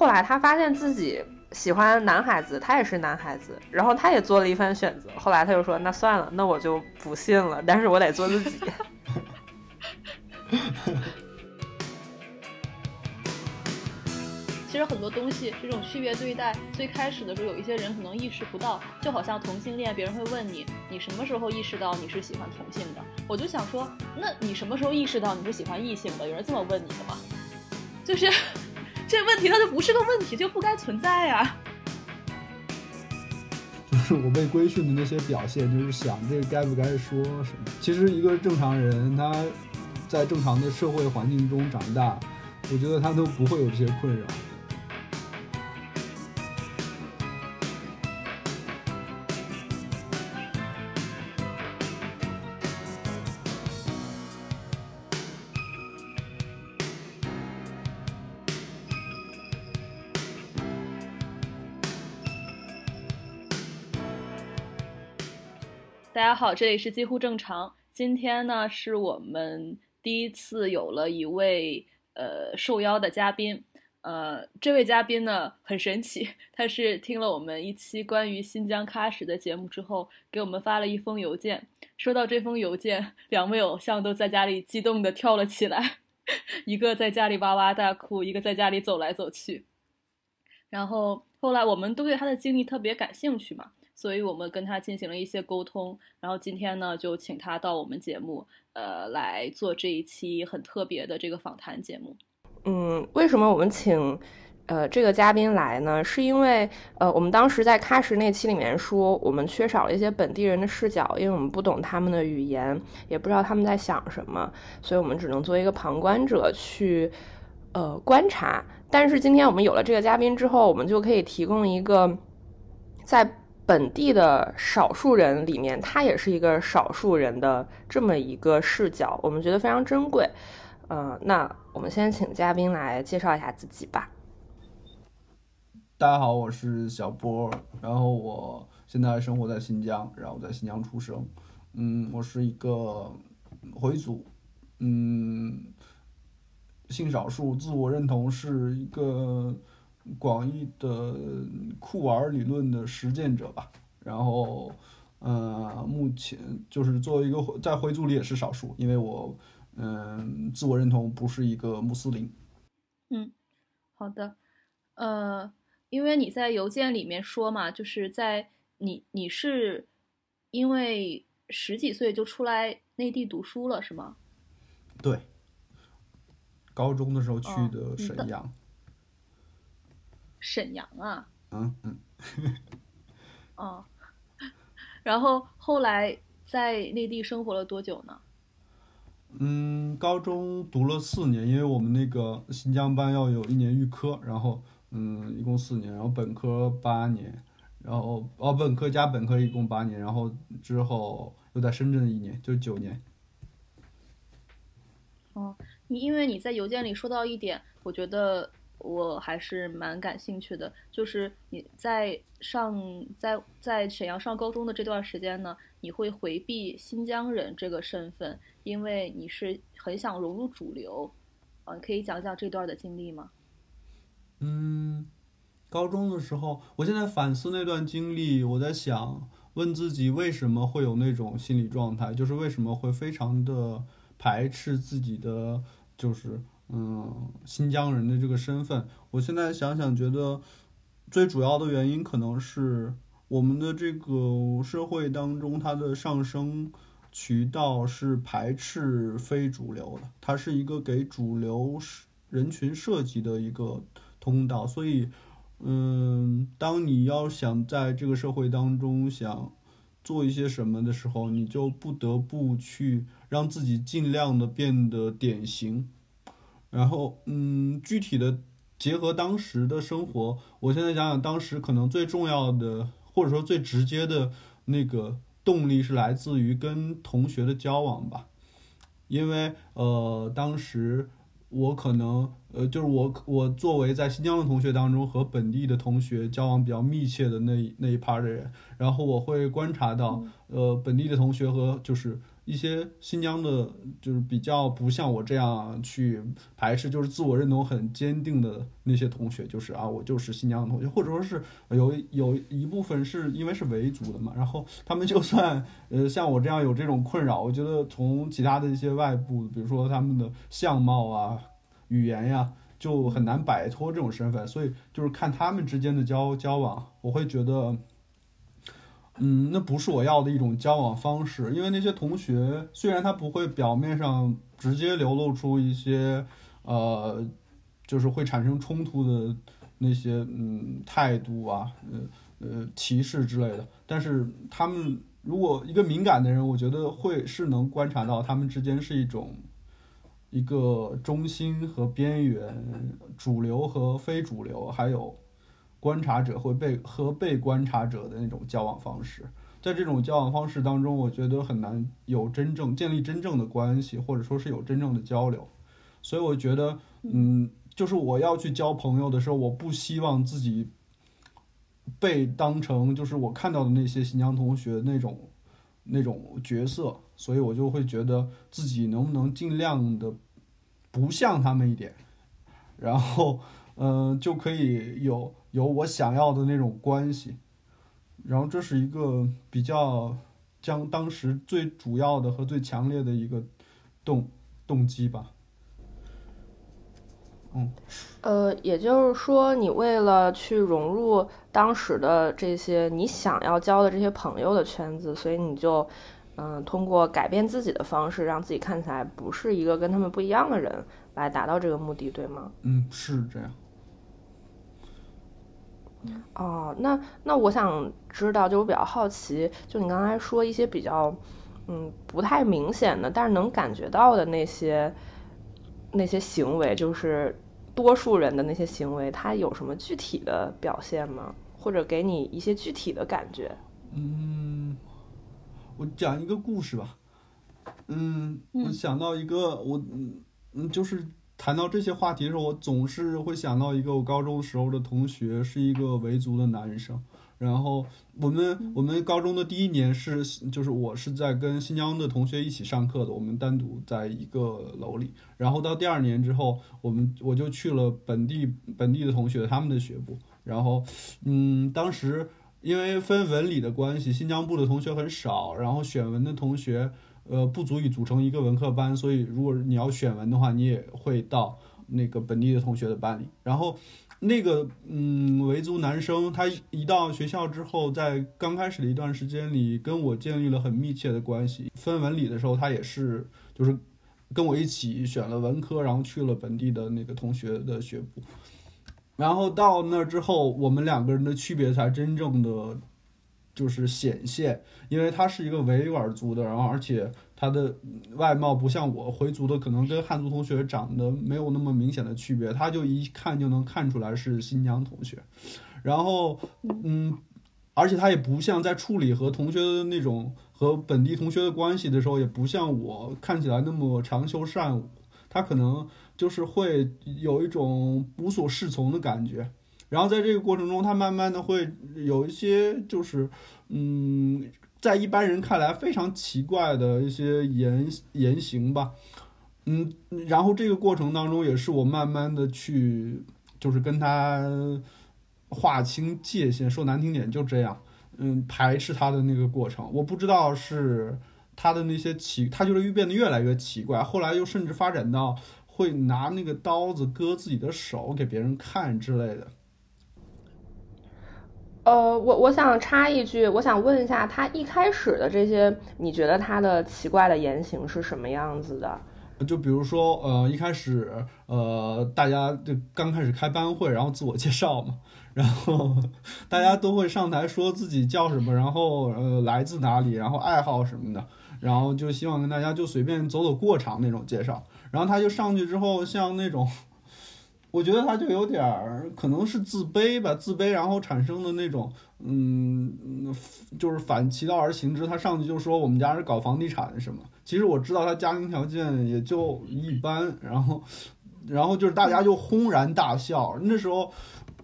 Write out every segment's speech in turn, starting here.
后来他发现自己喜欢男孩子，他也是男孩子，然后他也做了一番选择。后来他就说：“那算了，那我就不信了，但是我得做自己。” 其实很多东西，这种区别对待，最开始的时候，有一些人可能意识不到。就好像同性恋，别人会问你，你什么时候意识到你是喜欢同性的？我就想说，那你什么时候意识到你是喜欢异性的？有人这么问你的吗？就是这问题，它就不是个问题，就不该存在呀。就是我被规训的那些表现，就是想这个该不该说什么。其实一个正常人，他在正常的社会环境中长大，我觉得他都不会有这些困扰。大家好，这里是几乎正常。今天呢，是我们第一次有了一位呃受邀的嘉宾。呃，这位嘉宾呢很神奇，他是听了我们一期关于新疆喀什的节目之后，给我们发了一封邮件。收到这封邮件，两位偶像都在家里激动的跳了起来，一个在家里哇哇大哭，一个在家里走来走去。然后后来我们都对他的经历特别感兴趣嘛。所以我们跟他进行了一些沟通，然后今天呢，就请他到我们节目，呃，来做这一期很特别的这个访谈节目。嗯，为什么我们请呃这个嘉宾来呢？是因为呃我们当时在喀什那期里面说，我们缺少了一些本地人的视角，因为我们不懂他们的语言，也不知道他们在想什么，所以我们只能作为一个旁观者去呃观察。但是今天我们有了这个嘉宾之后，我们就可以提供一个在本地的少数人里面，他也是一个少数人的这么一个视角，我们觉得非常珍贵。呃，那我们先请嘉宾来介绍一下自己吧。大家好，我是小波，然后我现在生活在新疆，然后在新疆出生。嗯，我是一个回族，嗯，性少数，自我认同是一个。广义的酷玩理论的实践者吧，然后，呃，目前就是作为一个在回族里也是少数，因为我，嗯，自我认同不是一个穆斯林。嗯，好的，呃，因为你在邮件里面说嘛，就是在你你是因为十几岁就出来内地读书了，是吗？对，高中的时候去的沈阳。沈阳啊，嗯嗯，哦，然后后来在内地生活了多久呢？嗯，高中读了四年，因为我们那个新疆班要有一年预科，然后嗯，一共四年，然后本科八年，然后哦，本科加本科一共八年，然后之后又在深圳一年，就九年。哦，你因为你在邮件里说到一点，我觉得。我还是蛮感兴趣的，就是你在上在在沈阳上高中的这段时间呢，你会回避新疆人这个身份，因为你是很想融入主流，啊，可以讲讲这段的经历吗？嗯，高中的时候，我现在反思那段经历，我在想问自己为什么会有那种心理状态，就是为什么会非常的排斥自己的，就是。嗯，新疆人的这个身份，我现在想想，觉得最主要的原因可能是我们的这个社会当中，它的上升渠道是排斥非主流的，它是一个给主流人群设计的一个通道。所以，嗯，当你要想在这个社会当中想做一些什么的时候，你就不得不去让自己尽量的变得典型。然后，嗯，具体的结合当时的生活，我现在想想，当时可能最重要的，或者说最直接的那个动力是来自于跟同学的交往吧，因为呃，当时我可能呃，就是我我作为在新疆的同学当中和本地的同学交往比较密切的那那一 part 的人，然后我会观察到，呃，本地的同学和就是。一些新疆的，就是比较不像我这样去排斥，就是自我认同很坚定的那些同学，就是啊，我就是新疆的同学，或者说是有有一部分是因为是维族的嘛，然后他们就算呃像我这样有这种困扰，我觉得从其他的一些外部，比如说他们的相貌啊、语言呀。就很难摆脱这种身份，所以就是看他们之间的交交往，我会觉得，嗯，那不是我要的一种交往方式。因为那些同学虽然他不会表面上直接流露出一些，呃，就是会产生冲突的那些嗯态度啊，呃呃歧视之类的，但是他们如果一个敏感的人，我觉得会是能观察到他们之间是一种。一个中心和边缘，主流和非主流，还有观察者会被和被观察者的那种交往方式，在这种交往方式当中，我觉得很难有真正建立真正的关系，或者说是有真正的交流。所以我觉得，嗯，就是我要去交朋友的时候，我不希望自己被当成就是我看到的那些新疆同学那种。那种角色，所以我就会觉得自己能不能尽量的不像他们一点，然后，嗯，就可以有有我想要的那种关系，然后这是一个比较将当时最主要的和最强烈的一个动动机吧。嗯，呃，也就是说，你为了去融入当时的这些你想要交的这些朋友的圈子，所以你就，嗯，通过改变自己的方式，让自己看起来不是一个跟他们不一样的人，来达到这个目的，对吗？嗯，是这样。哦，那那我想知道，就我比较好奇，就你刚才说一些比较，嗯，不太明显的，但是能感觉到的那些。那些行为就是多数人的那些行为，他有什么具体的表现吗？或者给你一些具体的感觉？嗯，我讲一个故事吧。嗯，我想到一个，我嗯，就是谈到这些话题的时候，我总是会想到一个我高中时候的同学，是一个维族的男生。然后我们我们高中的第一年是就是我是在跟新疆的同学一起上课的，我们单独在一个楼里。然后到第二年之后，我们我就去了本地本地的同学他们的学部。然后，嗯，当时因为分文理的关系，新疆部的同学很少，然后选文的同学呃不足以组成一个文科班，所以如果你要选文的话，你也会到那个本地的同学的班里。然后。那个嗯，维族男生，他一到学校之后，在刚开始的一段时间里，跟我建立了很密切的关系。分文理的时候，他也是，就是跟我一起选了文科，然后去了本地的那个同学的学部。然后到那之后，我们两个人的区别才真正的就是显现，因为他是一个维吾尔族的，然后而且。他的外貌不像我回族的，可能跟汉族同学长得没有那么明显的区别，他就一看就能看出来是新疆同学。然后，嗯，而且他也不像在处理和同学的那种和本地同学的关系的时候，也不像我看起来那么长袖善舞，他可能就是会有一种无所适从的感觉。然后在这个过程中，他慢慢的会有一些就是，嗯。在一般人看来非常奇怪的一些言言行吧，嗯，然后这个过程当中也是我慢慢的去，就是跟他划清界限，说难听点就这样，嗯，排斥他的那个过程，我不知道是他的那些奇，他就是越变得越来越奇怪，后来又甚至发展到会拿那个刀子割自己的手给别人看之类的。呃，我我想插一句，我想问一下，他一开始的这些，你觉得他的奇怪的言行是什么样子的？就比如说，呃，一开始，呃，大家就刚开始开班会，然后自我介绍嘛，然后 大家都会上台说自己叫什么，然后呃来自哪里，然后爱好什么的，然后就希望跟大家就随便走走过场那种介绍，然后他就上去之后，像那种。我觉得他就有点儿可能是自卑吧，自卑然后产生的那种，嗯，就是反其道而行之。他上去就说我们家是搞房地产什么，其实我知道他家庭条件也就一般。然后，然后就是大家就轰然大笑。那时候，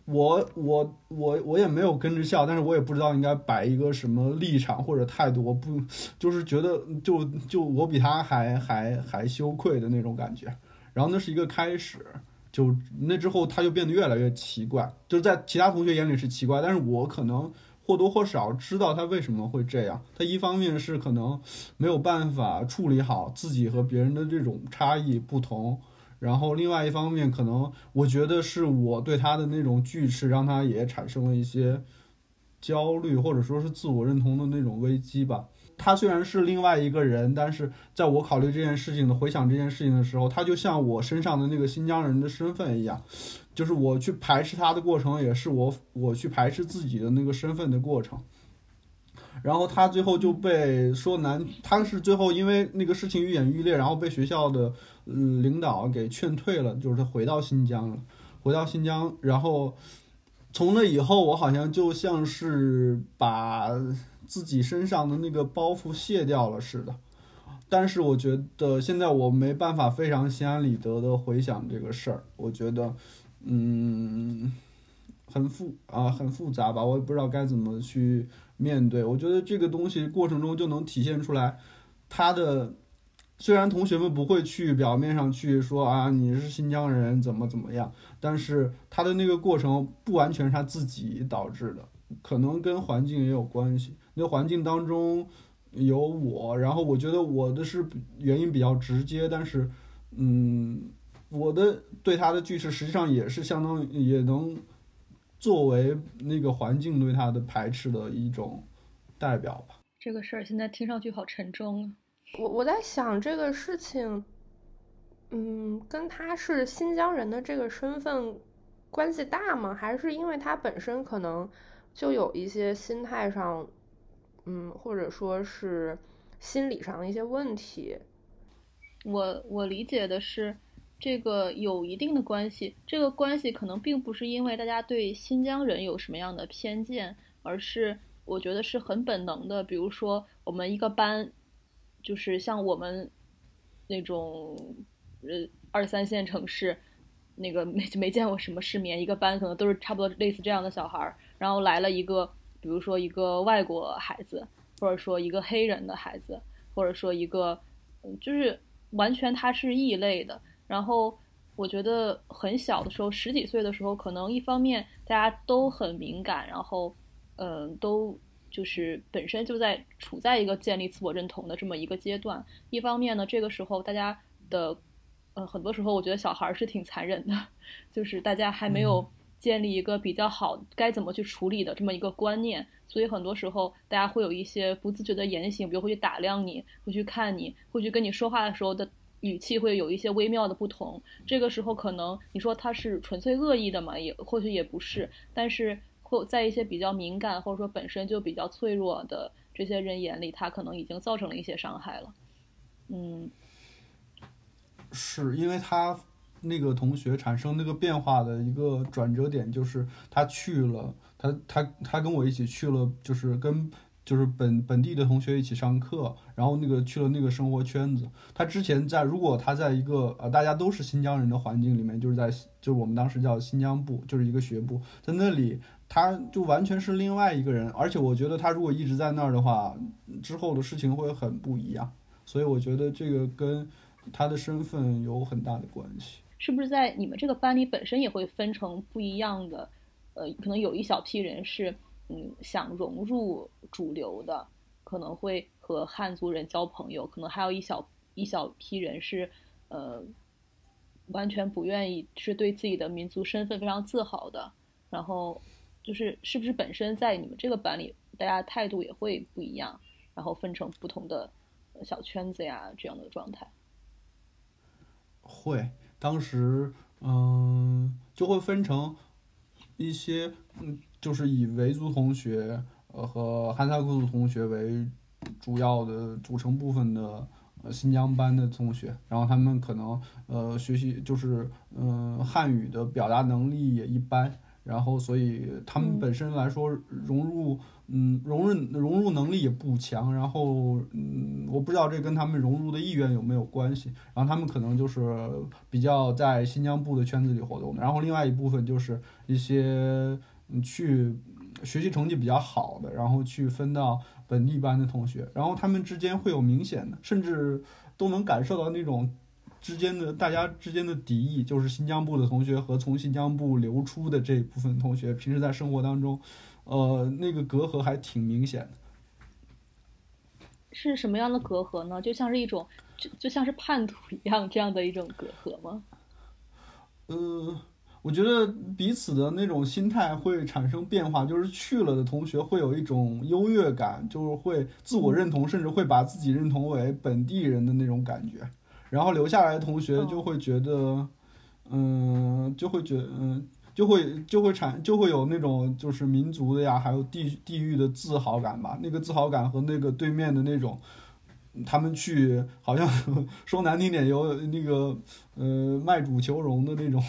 我我我我也没有跟着笑，但是我也不知道应该摆一个什么立场或者态度，我不就是觉得就就我比他还还还羞愧的那种感觉。然后那是一个开始，就那之后他就变得越来越奇怪，就在其他同学眼里是奇怪，但是我可能或多或少知道他为什么会这样。他一方面是可能没有办法处理好自己和别人的这种差异不同。然后另外一方面，可能我觉得是我对他的那种拒斥，让他也产生了一些焦虑，或者说是自我认同的那种危机吧。他虽然是另外一个人，但是在我考虑这件事情的回想这件事情的时候，他就像我身上的那个新疆人的身份一样，就是我去排斥他的过程，也是我我去排斥自己的那个身份的过程。然后他最后就被说难，他是最后因为那个事情愈演愈烈，然后被学校的嗯领导给劝退了，就是他回到新疆了，回到新疆，然后从那以后，我好像就像是把自己身上的那个包袱卸掉了似的。但是我觉得现在我没办法非常心安理得的回想这个事儿，我觉得嗯很复啊很复杂吧，我也不知道该怎么去。面对，我觉得这个东西过程中就能体现出来，他的虽然同学们不会去表面上去说啊你是新疆人怎么怎么样，但是他的那个过程不完全是他自己导致的，可能跟环境也有关系。那环境当中有我，然后我觉得我的是原因比较直接，但是嗯，我的对他的拒斥实际上也是相当于也能。作为那个环境对他的排斥的一种代表吧。这个事儿现在听上去好沉重啊！我我在想这个事情，嗯，跟他是新疆人的这个身份关系大吗？还是因为他本身可能就有一些心态上，嗯，或者说是心理上的一些问题？我我理解的是。这个有一定的关系，这个关系可能并不是因为大家对新疆人有什么样的偏见，而是我觉得是很本能的。比如说，我们一个班，就是像我们那种呃二三线城市，那个没没见过什么世面，一个班可能都是差不多类似这样的小孩儿，然后来了一个，比如说一个外国孩子，或者说一个黑人的孩子，或者说一个，嗯就是完全他是异类的。然后我觉得很小的时候，十几岁的时候，可能一方面大家都很敏感，然后，嗯，都就是本身就在处在一个建立自我认同的这么一个阶段。一方面呢，这个时候大家的，呃，很多时候我觉得小孩是挺残忍的，就是大家还没有建立一个比较好该怎么去处理的这么一个观念，所以很多时候大家会有一些不自觉的言行，比如会去打量你，会去看你，会去跟你说话的时候的。语气会有一些微妙的不同，这个时候可能你说他是纯粹恶意的嘛，也或许也不是，但是或在一些比较敏感或者说本身就比较脆弱的这些人眼里，他可能已经造成了一些伤害了。嗯，是因为他那个同学产生那个变化的一个转折点，就是他去了，他他他跟我一起去了，就是跟。就是本本地的同学一起上课，然后那个去了那个生活圈子。他之前在，如果他在一个呃大家都是新疆人的环境里面，就是在就是我们当时叫新疆部，就是一个学部，在那里他就完全是另外一个人。而且我觉得他如果一直在那儿的话，之后的事情会很不一样。所以我觉得这个跟他的身份有很大的关系。是不是在你们这个班里本身也会分成不一样的？呃，可能有一小批人是。嗯，想融入主流的，可能会和汉族人交朋友，可能还有一小一小批人是，呃，完全不愿意，是对自己的民族身份非常自豪的。然后，就是是不是本身在你们这个班里，大家态度也会不一样，然后分成不同的小圈子呀这样的状态？会，当时嗯，就会分成一些嗯。就是以维族同学，呃和哈萨克族同学为主要的组成部分的呃新疆班的同学，然后他们可能呃学习就是嗯汉语的表达能力也一般，然后所以他们本身来说融入，嗯，融入融入能力也不强，然后嗯，我不知道这跟他们融入的意愿有没有关系，然后他们可能就是比较在新疆部的圈子里活动的，然后另外一部分就是一些去学习成绩比较好的，然后去分到本地班的同学，然后他们之间会有明显的，甚至都能感受到那种。之间的大家之间的敌意，就是新疆部的同学和从新疆部流出的这一部分同学，平时在生活当中，呃，那个隔阂还挺明显的。是什么样的隔阂呢？就像是一种，就就像是叛徒一样这样的一种隔阂吗？呃，我觉得彼此的那种心态会产生变化，就是去了的同学会有一种优越感，就是会自我认同，甚至会把自己认同为本地人的那种感觉。然后留下来的同学就会觉得，嗯，就会觉，嗯，就会就会产就会有那种就是民族的呀，还有地地域的自豪感吧。那个自豪感和那个对面的那种，他们去好像说难听点有那个呃卖主求荣的那种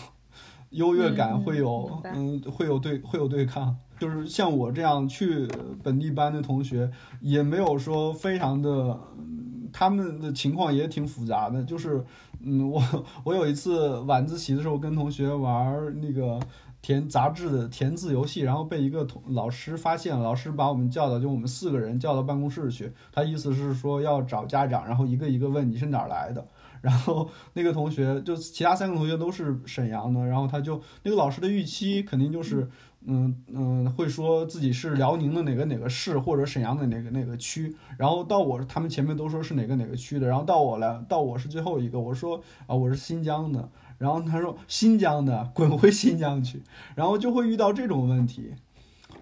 优越感，会有嗯会有对会有对抗。就是像我这样去本地班的同学，也没有说非常的。他们的情况也挺复杂的，就是，嗯，我我有一次晚自习的时候跟同学玩那个填杂志的填字游戏，然后被一个同老师发现，老师把我们叫到，就我们四个人叫到办公室去，他意思是说要找家长，然后一个一个问你是哪儿来的，然后那个同学就其他三个同学都是沈阳的，然后他就那个老师的预期肯定就是。嗯嗯，会说自己是辽宁的哪个哪个市，或者沈阳的哪个哪个区，然后到我他们前面都说是哪个哪个区的，然后到我了到我是最后一个，我说啊我是新疆的，然后他说新疆的滚回新疆去，然后就会遇到这种问题，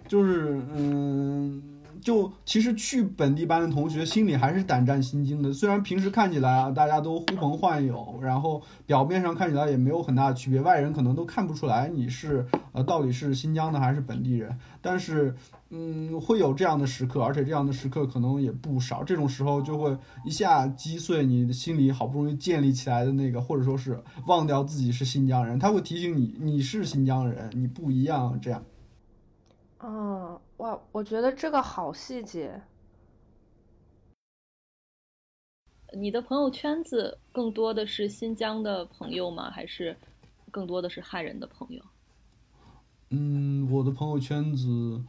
就是嗯。就其实去本地班的同学心里还是胆战心惊的，虽然平时看起来啊大家都呼朋唤友，然后表面上看起来也没有很大的区别，外人可能都看不出来你是呃到底是新疆的还是本地人，但是嗯会有这样的时刻，而且这样的时刻可能也不少，这种时候就会一下击碎你心里好不容易建立起来的那个，或者说是忘掉自己是新疆人，他会提醒你你是新疆人，你不一样这样。嗯，哇，我觉得这个好细节。你的朋友圈子更多的是新疆的朋友吗？还是更多的是汉人的朋友？嗯，我的朋友圈子，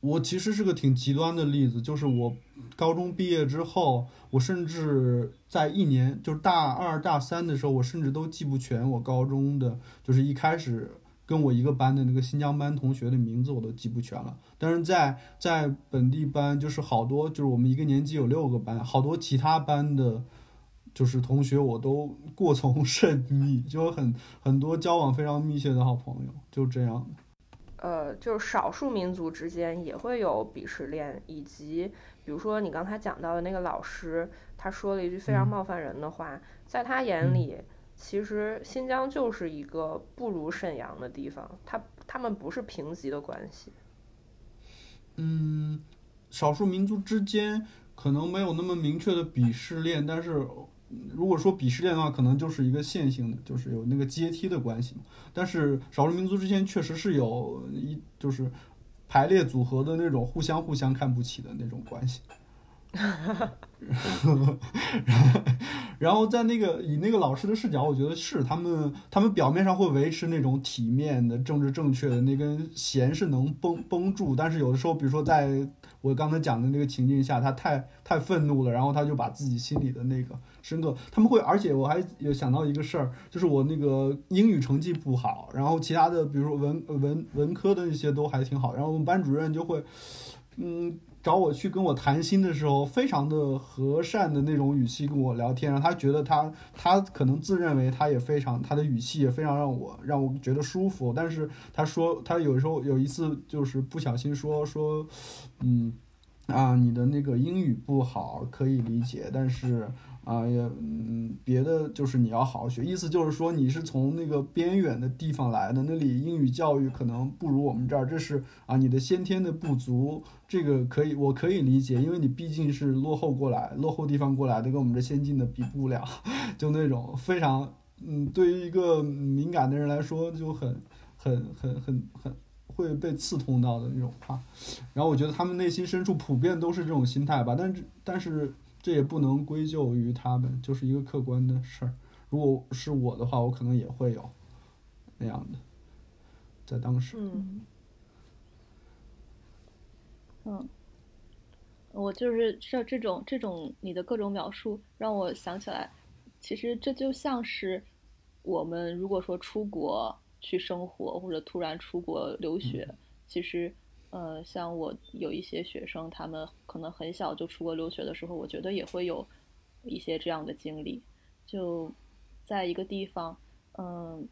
我其实是个挺极端的例子，就是我高中毕业之后，我甚至在一年，就是大二大三的时候，我甚至都记不全我高中的，就是一开始。跟我一个班的那个新疆班同学的名字我都记不全了，但是在在本地班就是好多，就是我们一个年级有六个班，好多其他班的，就是同学我都过从甚密，就很很多交往非常密切的好朋友，就这样。呃，就是少数民族之间也会有鄙视链，以及比如说你刚才讲到的那个老师，他说了一句非常冒犯人的话，在他眼里。其实新疆就是一个不如沈阳的地方，它他们不是平级的关系。嗯，少数民族之间可能没有那么明确的鄙视链，但是如果说鄙视链的话，可能就是一个线性的，就是有那个阶梯的关系。但是少数民族之间确实是有一就是排列组合的那种互相互相看不起的那种关系。然后在那个以那个老师的视角，我觉得是他们，他们表面上会维持那种体面的、政治正确的那根弦是能绷绷住，但是有的时候，比如说在我刚才讲的那个情境下，他太太愤怒了，然后他就把自己心里的那个深刻，他们会，而且我还有想到一个事儿，就是我那个英语成绩不好，然后其他的，比如说文文文科的那些都还挺好，然后我们班主任就会，嗯。找我去跟我谈心的时候，非常的和善的那种语气跟我聊天，让他觉得他他可能自认为他也非常他的语气也非常让我让我觉得舒服。但是他说他有时候有一次就是不小心说说，嗯啊你的那个英语不好可以理解，但是。啊，也嗯，别的就是你要好好学，意思就是说你是从那个边远的地方来的，那里英语教育可能不如我们这儿，这是啊你的先天的不足，这个可以我可以理解，因为你毕竟是落后过来，落后地方过来的，跟我们这先进的比不了，就那种非常嗯，对于一个敏感的人来说就很很很很很会被刺痛到的那种话。然后我觉得他们内心深处普遍都是这种心态吧，但是但是这也不能归咎于他们，就是一个客观的事儿。如果是我的话，我可能也会有那样的，在当时。嗯嗯，我就是这这种这种你的各种描述，让我想起来，其实这就像是我们如果说出国去生活，或者突然出国留学，其实呃，像我有一些学生，他们可能很小就出国留学的时候，我觉得也会有一些这样的经历，就在一个地方，嗯，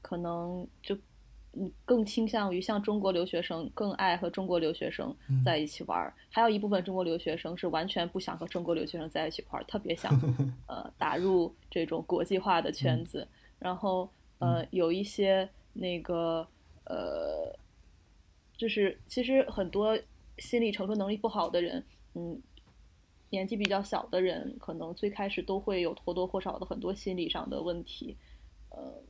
可能就。嗯，更倾向于像中国留学生更爱和中国留学生在一起玩儿，还有一部分中国留学生是完全不想和中国留学生在一起玩儿，特别想 呃打入这种国际化的圈子。然后呃有一些那个呃，就是其实很多心理承受能力不好的人，嗯，年纪比较小的人，可能最开始都会有或多或少的很多心理上的问题，呃。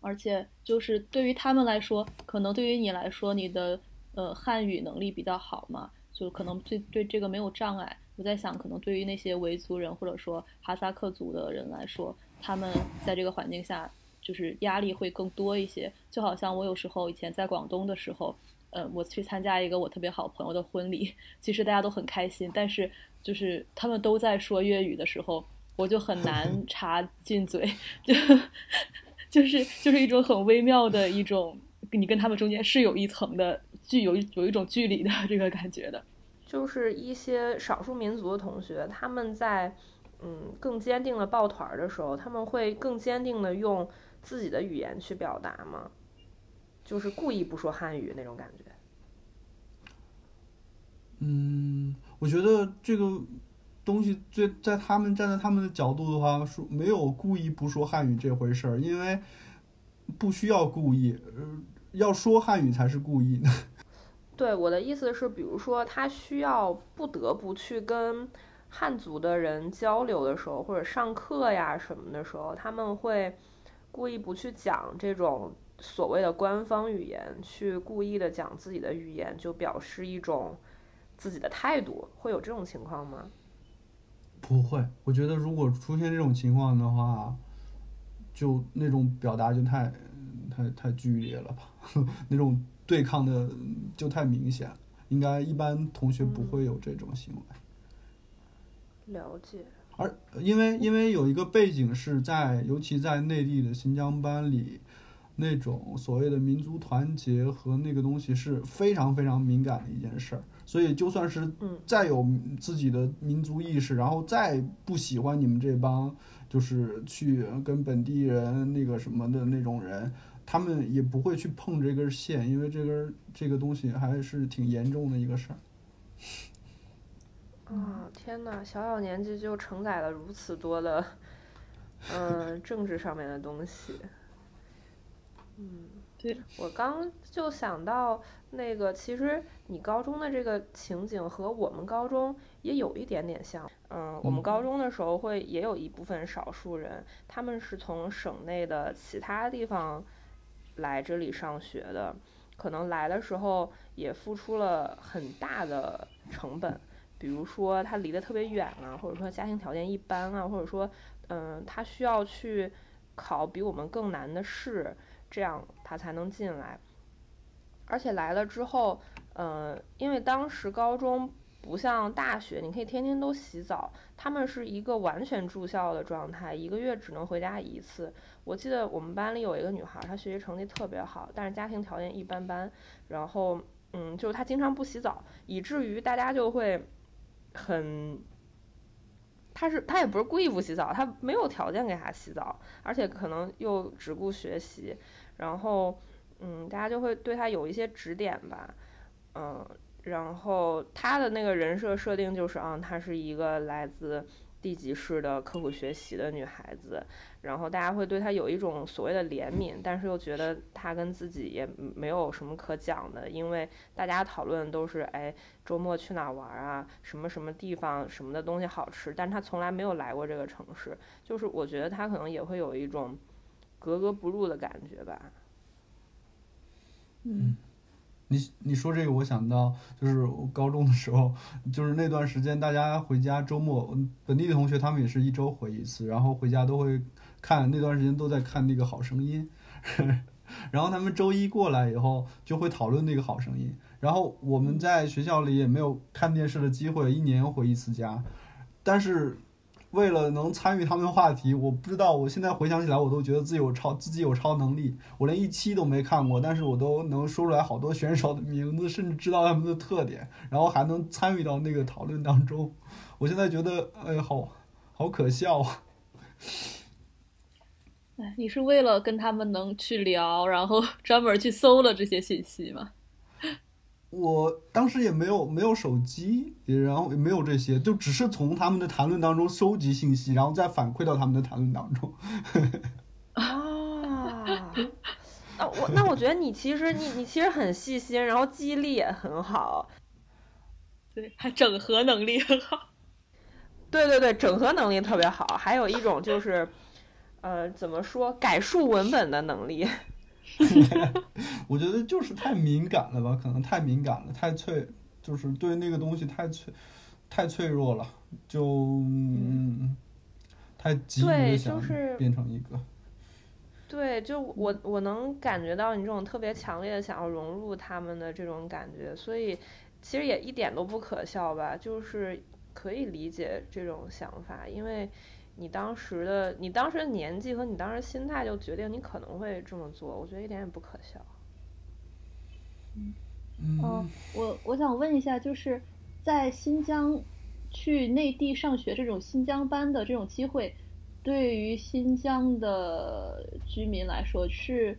而且就是对于他们来说，可能对于你来说，你的呃汉语能力比较好嘛，就可能对对这个没有障碍。我在想，可能对于那些维族人或者说哈萨克族的人来说，他们在这个环境下就是压力会更多一些。就好像我有时候以前在广东的时候，呃，我去参加一个我特别好朋友的婚礼，其实大家都很开心，但是就是他们都在说粤语的时候，我就很难 插进嘴，就。就是就是一种很微妙的一种，你跟他们中间是有一层的距，有有一种距离的 这个感觉的。就是一些少数民族的同学，他们在嗯更坚定的抱团的时候，他们会更坚定的用自己的语言去表达吗？就是故意不说汉语那种感觉。嗯，我觉得这个。东西最在他们站在他们的角度的话，说没有故意不说汉语这回事儿，因为不需要故意，呃，要说汉语才是故意。对，我的意思是，比如说他需要不得不去跟汉族的人交流的时候，或者上课呀什么的时候，他们会故意不去讲这种所谓的官方语言，去故意的讲自己的语言，就表示一种自己的态度，会有这种情况吗？不会，我觉得如果出现这种情况的话，就那种表达就太、太、太剧烈了吧，那种对抗的就太明显，应该一般同学不会有这种行为。了解。而因为因为有一个背景是在，尤其在内地的新疆班里。那种所谓的民族团结和那个东西是非常非常敏感的一件事儿，所以就算是再有自己的民族意识，然后再不喜欢你们这帮，就是去跟本地人那个什么的那种人，他们也不会去碰这根线，因为这根这个东西还是挺严重的一个事儿。啊，天哪！小小年纪就承载了如此多的，嗯，政治上面的东西。嗯，对我刚就想到那个，其实你高中的这个情景和我们高中也有一点点像。嗯，我们高中的时候会也有一部分少数人，他们是从省内的其他地方来这里上学的，可能来的时候也付出了很大的成本，比如说他离得特别远啊，或者说家庭条件一般啊，或者说嗯，他需要去考比我们更难的试。这样他才能进来，而且来了之后，嗯，因为当时高中不像大学，你可以天天都洗澡，他们是一个完全住校的状态，一个月只能回家一次。我记得我们班里有一个女孩，她学习成绩特别好，但是家庭条件一般般，然后，嗯，就是她经常不洗澡，以至于大家就会很。他是他也不是故意不洗澡，他没有条件给他洗澡，而且可能又只顾学习，然后嗯，大家就会对他有一些指点吧，嗯，然后他的那个人设设定就是啊，他是一个来自。地级市的刻苦学习的女孩子，然后大家会对她有一种所谓的怜悯，但是又觉得她跟自己也没有什么可讲的，因为大家讨论都是哎周末去哪玩啊，什么什么地方什么的东西好吃，但她从来没有来过这个城市，就是我觉得她可能也会有一种格格不入的感觉吧。嗯，你你说这个，我想到就是我高中的时候，就是那段时间大家回家周末，本地的同学他们也是一周回一次，然后回家都会看那段时间都在看那个《好声音》，然后他们周一过来以后就会讨论那个《好声音》，然后我们在学校里也没有看电视的机会，一年回一次家，但是。为了能参与他们的话题，我不知道，我现在回想起来，我都觉得自己有超自己有超能力。我连一期都没看过，但是我都能说出来好多选手的名字，甚至知道他们的特点，然后还能参与到那个讨论当中。我现在觉得，哎，好好可笑啊！哎，你是为了跟他们能去聊，然后专门去搜了这些信息吗？我当时也没有没有手机，然后也没有这些，就只是从他们的谈论当中收集信息，然后再反馈到他们的谈论当中。啊，那我那我 觉得你其实你你其实很细心，然后记忆力也很好，对，还整合能力很好。对对对，整合能力特别好，还有一种就是，呃，怎么说改述文本的能力。我觉得就是太敏感了吧，可能太敏感了，太脆，就是对那个东西太脆，太脆弱了，就嗯，太急于想变成一个。对，就我我能感觉到你这种特别强烈的想要融入他们的这种感觉，所以其实也一点都不可笑吧，就是可以理解这种想法，因为。你当时的你当时的年纪和你当时心态就决定你可能会这么做，我觉得一点也不可笑。嗯，嗯，我我想问一下，就是在新疆去内地上学这种新疆班的这种机会，对于新疆的居民来说是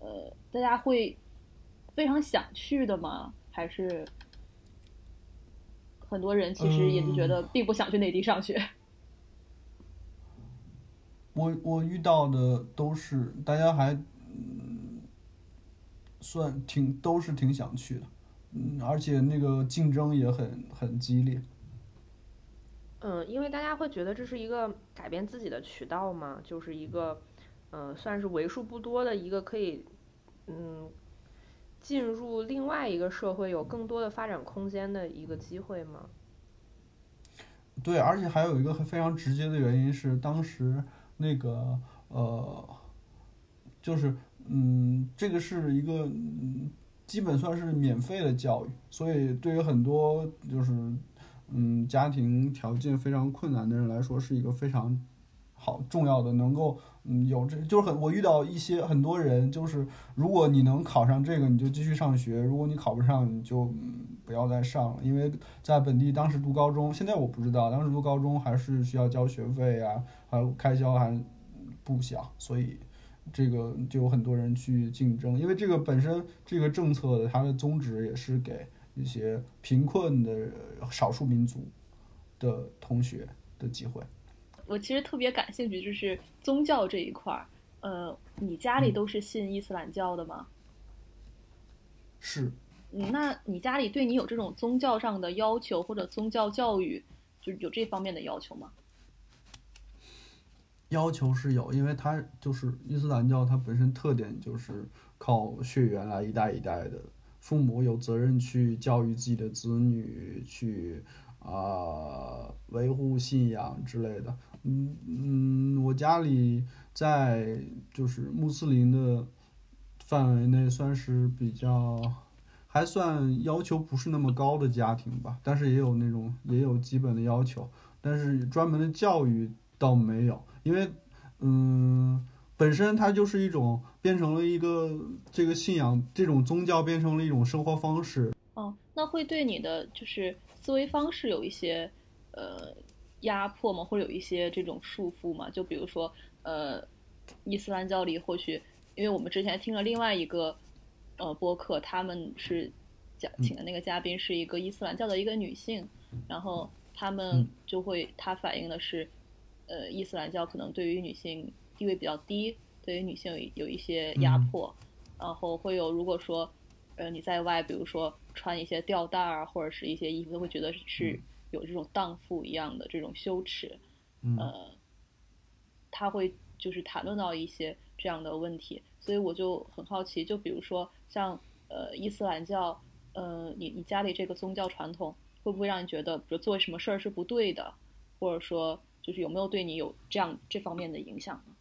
呃大家会非常想去的吗？还是很多人其实也是觉得并不想去内地上学？我我遇到的都是大家还嗯算挺都是挺想去的，嗯，而且那个竞争也很很激烈。嗯，因为大家会觉得这是一个改变自己的渠道嘛，就是一个嗯算是为数不多的一个可以嗯进入另外一个社会有更多的发展空间的一个机会嘛。对，而且还有一个非常直接的原因是当时。那个呃，就是嗯，这个是一个基本算是免费的教育，所以对于很多就是嗯家庭条件非常困难的人来说，是一个非常好重要的，能够嗯有这就是很我遇到一些很多人，就是如果你能考上这个，你就继续上学；如果你考不上，你就不要再上了，因为在本地当时读高中，现在我不知道，当时读高中还是需要交学费呀。开销还不小，所以这个就有很多人去竞争。因为这个本身这个政策的它的宗旨也是给一些贫困的少数民族的同学的机会。我其实特别感兴趣，就是宗教这一块儿。呃，你家里都是信伊斯兰教的吗？是。嗯，那你家里对你有这种宗教上的要求或者宗教教育，就有这方面的要求吗？要求是有，因为它就是伊斯兰教，它本身特点就是靠血缘来一代一代的，父母有责任去教育自己的子女，去啊维护信仰之类的。嗯嗯，我家里在就是穆斯林的范围内算是比较还算要求不是那么高的家庭吧，但是也有那种也有基本的要求，但是专门的教育倒没有。因为，嗯，本身它就是一种变成了一个这个信仰，这种宗教变成了一种生活方式。哦，那会对你的就是思维方式有一些呃压迫吗？或者有一些这种束缚吗？就比如说，呃，伊斯兰教里或许，因为我们之前听了另外一个呃播客，他们是讲请的那个嘉宾是一个伊斯兰教的一个女性，然后他们就会他反映的是。呃，伊斯兰教可能对于女性地位比较低，对于女性有有一些压迫，然后会有如果说，呃，你在外，比如说穿一些吊带儿或者是一些衣服，都会觉得是有这种荡妇一样的这种羞耻，呃，他会就是谈论到一些这样的问题，所以我就很好奇，就比如说像呃伊斯兰教，呃你你家里这个宗教传统会不会让你觉得，比如做什么事儿是不对的，或者说就是有没有对你有这样这方面的影响呢？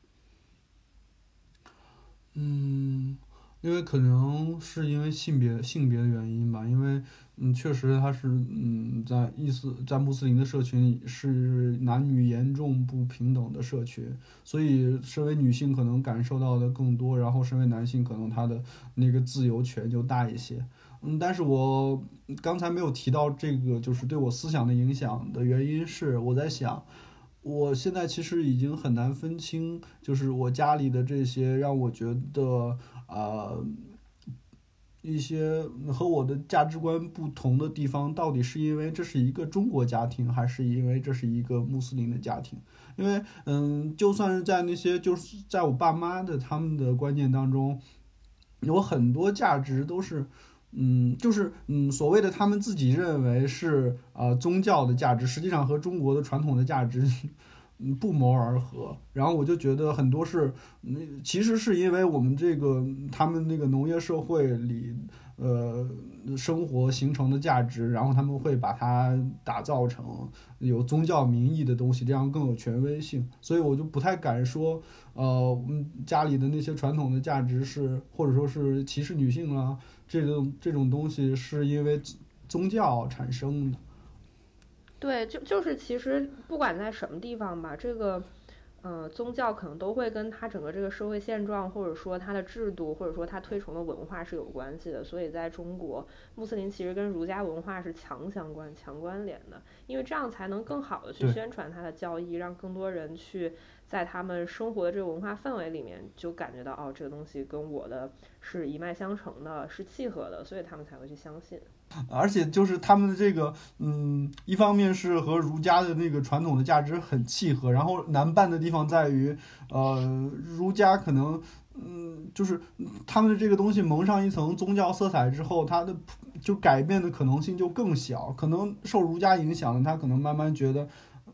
嗯，因为可能是因为性别性别的原因吧，因为嗯，确实他是嗯，在意思在穆斯林的社群里是男女严重不平等的社群，所以身为女性可能感受到的更多，然后身为男性可能他的那个自由权就大一些。嗯，但是我刚才没有提到这个，就是对我思想的影响的原因是我在想。我现在其实已经很难分清，就是我家里的这些让我觉得啊一些和我的价值观不同的地方，到底是因为这是一个中国家庭，还是因为这是一个穆斯林的家庭？因为嗯，就算是在那些就是在我爸妈的他们的观念当中，有很多价值都是。嗯，就是嗯，所谓的他们自己认为是呃宗教的价值，实际上和中国的传统的价值嗯不谋而合。然后我就觉得很多是，那其实是因为我们这个他们那个农业社会里呃生活形成的价值，然后他们会把它打造成有宗教名义的东西，这样更有权威性。所以我就不太敢说，呃，我们家里的那些传统的价值是，或者说是歧视女性了。这种这种东西是因为宗教产生的，对，就就是其实不管在什么地方吧，这个，呃，宗教可能都会跟他整个这个社会现状，或者说他的制度，或者说他推崇的文化是有关系的。所以在中国，穆斯林其实跟儒家文化是强相关、强关联的，因为这样才能更好的去宣传他的教义，让更多人去。在他们生活的这个文化氛围里面，就感觉到哦，这个东西跟我的是一脉相承的，是契合的，所以他们才会去相信。而且就是他们的这个，嗯，一方面是和儒家的那个传统的价值很契合，然后难办的地方在于，呃，儒家可能，嗯，就是他们的这个东西蒙上一层宗教色彩之后，它的就改变的可能性就更小。可能受儒家影响的，他可能慢慢觉得。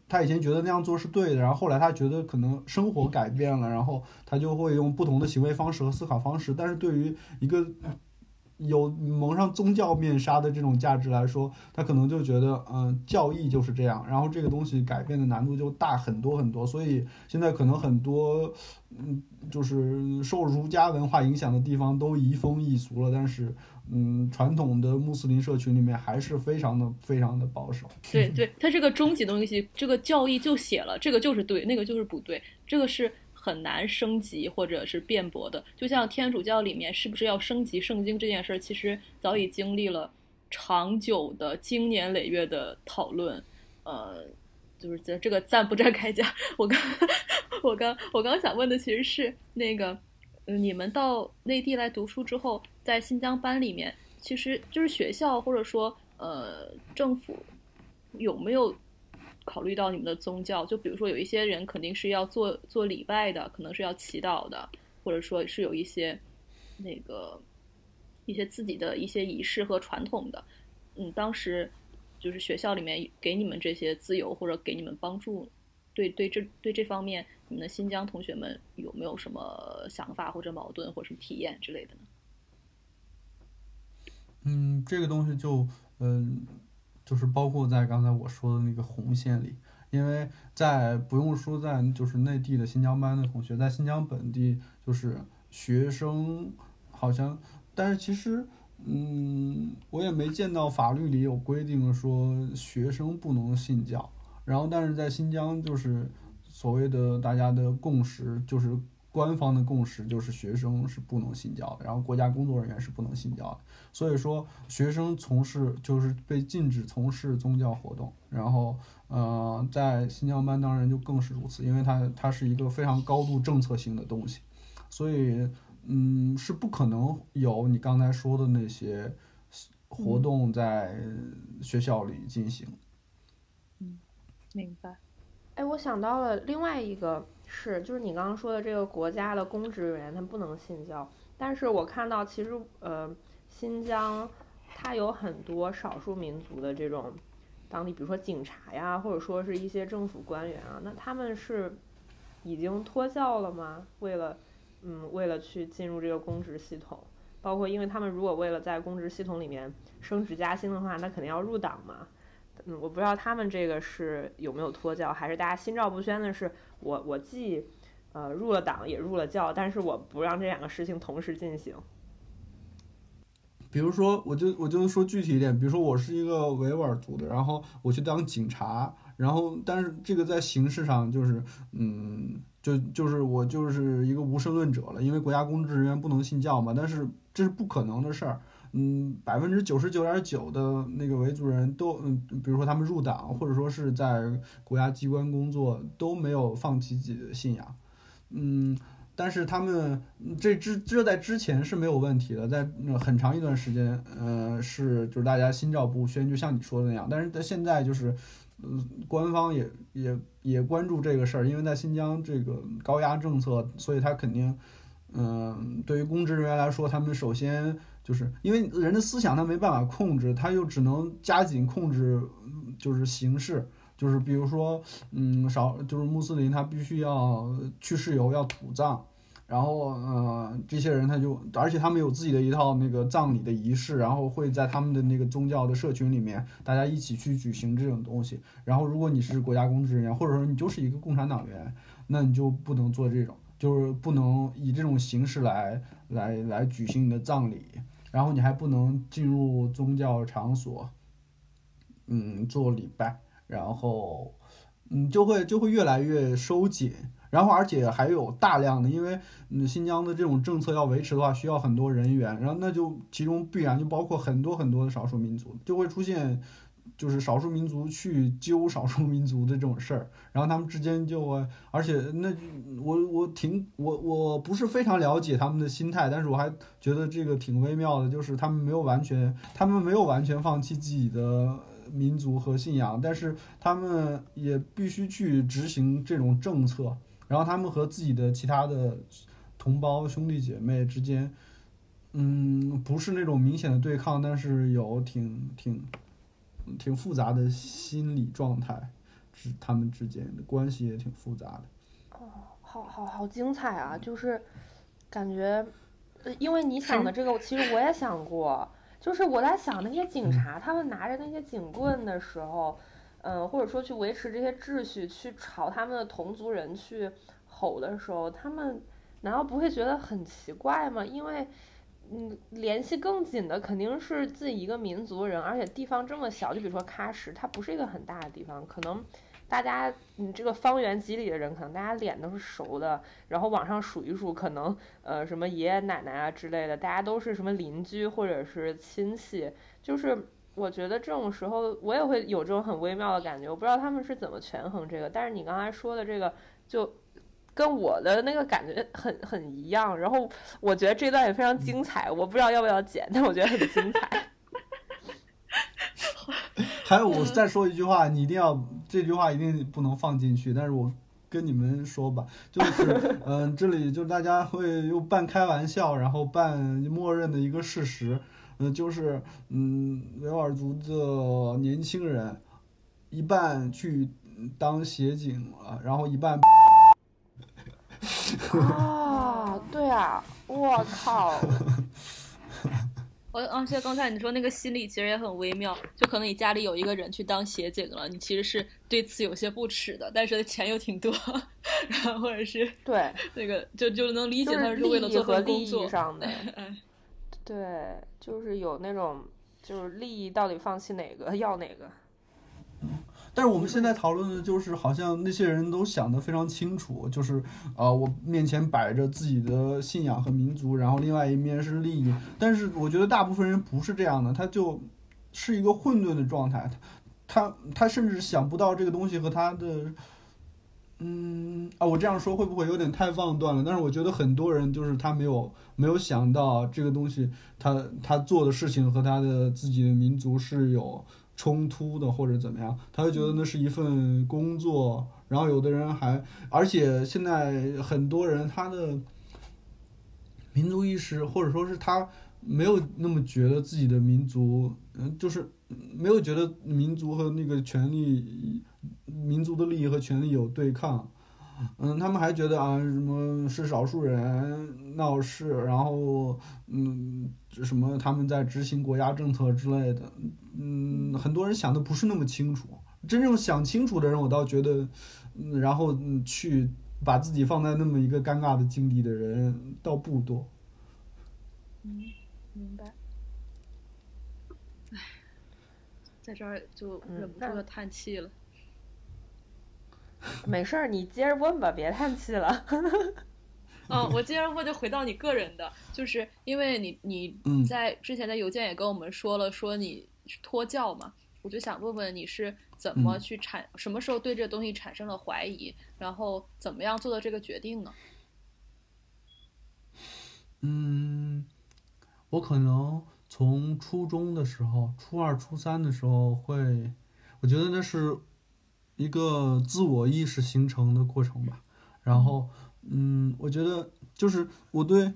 他以前觉得那样做是对的，然后后来他觉得可能生活改变了，然后他就会用不同的行为方式和思考方式。但是对于一个有蒙上宗教面纱的这种价值来说，他可能就觉得，嗯，教义就是这样，然后这个东西改变的难度就大很多很多。所以现在可能很多，嗯，就是受儒家文化影响的地方都移风易俗了，但是。嗯，传统的穆斯林社群里面还是非常的、非常的保守。对对，它这个终极东西，这个教义就写了，这个就是对，那个就是不对，这个是很难升级或者是辩驳的。就像天主教里面是不是要升级圣经这件事儿，其实早已经历了长久的经年累月的讨论。呃，就是这这个暂不展开讲。我刚我刚我刚想问的其实是那个。你们到内地来读书之后，在新疆班里面，其实就是学校或者说呃政府有没有考虑到你们的宗教？就比如说有一些人肯定是要做做礼拜的，可能是要祈祷的，或者说是有一些那个一些自己的一些仪式和传统的。嗯，当时就是学校里面给你们这些自由或者给你们帮助，对对这对这方面。你们的新疆同学们有没有什么想法或者矛盾或者什么体验之类的呢？嗯，这个东西就嗯，就是包括在刚才我说的那个红线里，因为在不用说在就是内地的新疆班的同学，在新疆本地就是学生好像，但是其实嗯，我也没见到法律里有规定说学生不能信教，然后但是在新疆就是。所谓的大家的共识，就是官方的共识，就是学生是不能信教的，然后国家工作人员是不能信教的。所以说，学生从事就是被禁止从事宗教活动。然后，呃，在新疆班当然就更是如此，因为它它是一个非常高度政策性的东西，所以，嗯，是不可能有你刚才说的那些活动在学校里进行。嗯，明白。哎，我想到了另外一个是，就是你刚刚说的这个国家的公职人员他不能信教，但是我看到其实呃新疆它有很多少数民族的这种当地，比如说警察呀，或者说是一些政府官员啊，那他们是已经脱教了吗？为了，嗯，为了去进入这个公职系统，包括因为他们如果为了在公职系统里面升职加薪的话，那肯定要入党嘛。嗯，我不知道他们这个是有没有脱教，还是大家心照不宣的是，我我既，呃，入了党也入了教，但是我不让这两个事情同时进行。比如说，我就我就说具体一点，比如说我是一个维吾尔族的，然后我去当警察，然后但是这个在形式上就是，嗯，就就是我就是一个无神论者了，因为国家公职人员不能信教嘛，但是这是不可能的事儿，嗯，百分之九十九点九的那个维族人都，嗯，比如说他们入党或者说是在国家机关工作都没有放弃自己的信仰，嗯。但是他们这之这在之前是没有问题的，在很长一段时间，呃，是就是大家心照不宣，就像你说的那样。但是在现在就是，嗯，官方也也也关注这个事儿，因为在新疆这个高压政策，所以他肯定，嗯，对于公职人员来说，他们首先就是因为人的思想他没办法控制，他又只能加紧控制，就是形式。就是比如说，嗯，少就是穆斯林，他必须要去世以后要土葬，然后，呃，这些人他就，而且他们有自己的一套那个葬礼的仪式，然后会在他们的那个宗教的社群里面，大家一起去举行这种东西。然后，如果你是国家公职人员，或者说你就是一个共产党员，那你就不能做这种，就是不能以这种形式来来来举行你的葬礼，然后你还不能进入宗教场所，嗯，做礼拜。然后，嗯，就会就会越来越收紧，然后而且还有大量的，因为嗯新疆的这种政策要维持的话，需要很多人员，然后那就其中必然就包括很多很多的少数民族，就会出现就是少数民族去揪少数民族的这种事儿，然后他们之间就，而且那我我挺我我不是非常了解他们的心态，但是我还觉得这个挺微妙的，就是他们没有完全他们没有完全放弃自己的。民族和信仰，但是他们也必须去执行这种政策，然后他们和自己的其他的同胞兄弟姐妹之间，嗯，不是那种明显的对抗，但是有挺挺挺复杂的心理状态，之他们之间的关系也挺复杂的。哦，好好好精彩啊！就是感觉，因为你想的这个，其实我也想过。就是我在想那些警察，他们拿着那些警棍的时候，嗯，或者说去维持这些秩序，去朝他们的同族人去吼的时候，他们难道不会觉得很奇怪吗？因为，嗯，联系更紧的肯定是自己一个民族人，而且地方这么小，就比如说喀什，它不是一个很大的地方，可能。大家，你这个方圆几里的人，可能大家脸都是熟的，然后往上数一数，可能呃什么爷爷奶奶啊之类的，大家都是什么邻居或者是亲戚。就是我觉得这种时候，我也会有这种很微妙的感觉。我不知道他们是怎么权衡这个，但是你刚才说的这个，就跟我的那个感觉很很一样。然后我觉得这段也非常精彩，我不知道要不要剪，但我觉得很精彩。还有，我再说一句话，你一定要这句话一定不能放进去。但是我跟你们说吧，就是，嗯，这里就是大家会又半开玩笑，然后半默认的一个事实，嗯，就是，嗯，维吾尔族的年轻人一半去当协警了，然后一半。啊，对啊，我靠。我而且刚才你说那个心理其实也很微妙，就可能你家里有一个人去当协警了，你其实是对此有些不耻的，但是钱又挺多，然后或者是对那个就就能理解他是为了做份工作上的，对，就是有那种就是利益到底放弃哪个要哪个。但是我们现在讨论的就是，好像那些人都想得非常清楚，就是，呃，我面前摆着自己的信仰和民族，然后另外一面是利益。但是我觉得大部分人不是这样的，他就是一个混沌的状态，他他他甚至想不到这个东西和他的，嗯啊，我这样说会不会有点太放断了？但是我觉得很多人就是他没有没有想到这个东西，他他做的事情和他的自己的民族是有。冲突的或者怎么样，他会觉得那是一份工作。然后有的人还，而且现在很多人他的民族意识，或者说是他没有那么觉得自己的民族，嗯，就是没有觉得民族和那个权利、民族的利益和权利有对抗。嗯，他们还觉得啊，什么是少数人闹事，然后嗯，什么他们在执行国家政策之类的，嗯，很多人想的不是那么清楚。真正想清楚的人，我倒觉得，嗯，然后嗯去把自己放在那么一个尴尬的境地的人倒不多。嗯，明白。唉，在这儿就忍不住的叹气了。没事儿，你接着问吧，别叹气了。嗯，我接着问，就回到你个人的，就是因为你你在之前的邮件也跟我们说了，说你托教嘛，我就想问问你是怎么去产，什么时候对这东西产生了怀疑，然后怎么样做的这个决定呢？嗯，我可能从初中的时候，初二、初三的时候会，我觉得那是。一个自我意识形成的过程吧，然后，嗯，我觉得就是我对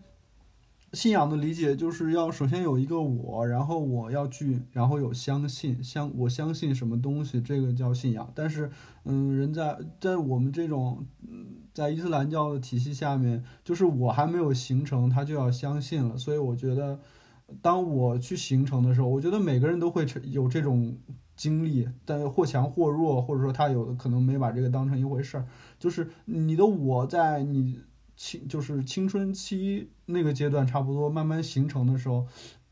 信仰的理解，就是要首先有一个我，然后我要去，然后有相信，相我相信什么东西，这个叫信仰。但是，嗯，人在在我们这种在伊斯兰教的体系下面，就是我还没有形成，他就要相信了。所以我觉得，当我去形成的时候，我觉得每个人都会有这种。经历，但或强或弱，或者说他有的可能没把这个当成一回事儿，就是你的我在你青就是青春期那个阶段差不多慢慢形成的时候，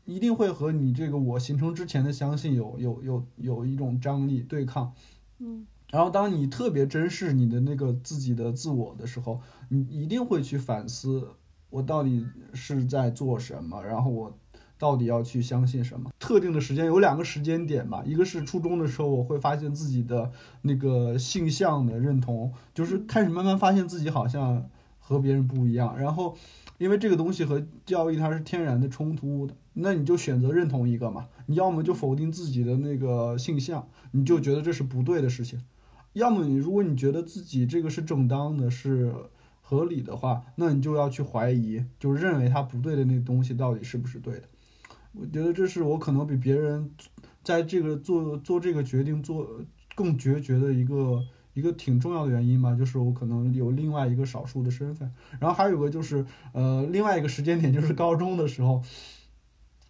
一定会和你这个我形成之前的相信有有有有一种张力对抗，嗯，然后当你特别珍视你的那个自己的自我的时候，你一定会去反思我到底是在做什么，然后我。到底要去相信什么？特定的时间有两个时间点吧，一个是初中的时候，我会发现自己的那个性向的认同，就是开始慢慢发现自己好像和别人不一样。然后，因为这个东西和教育它是天然的冲突的，那你就选择认同一个嘛。你要么就否定自己的那个性向，你就觉得这是不对的事情；要么你如果你觉得自己这个是正当的，是合理的话，那你就要去怀疑，就认为它不对的那东西到底是不是对的。我觉得这是我可能比别人在这个做做这个决定做更决绝的一个一个挺重要的原因吧，就是我可能有另外一个少数的身份，然后还有个就是呃另外一个时间点就是高中的时候，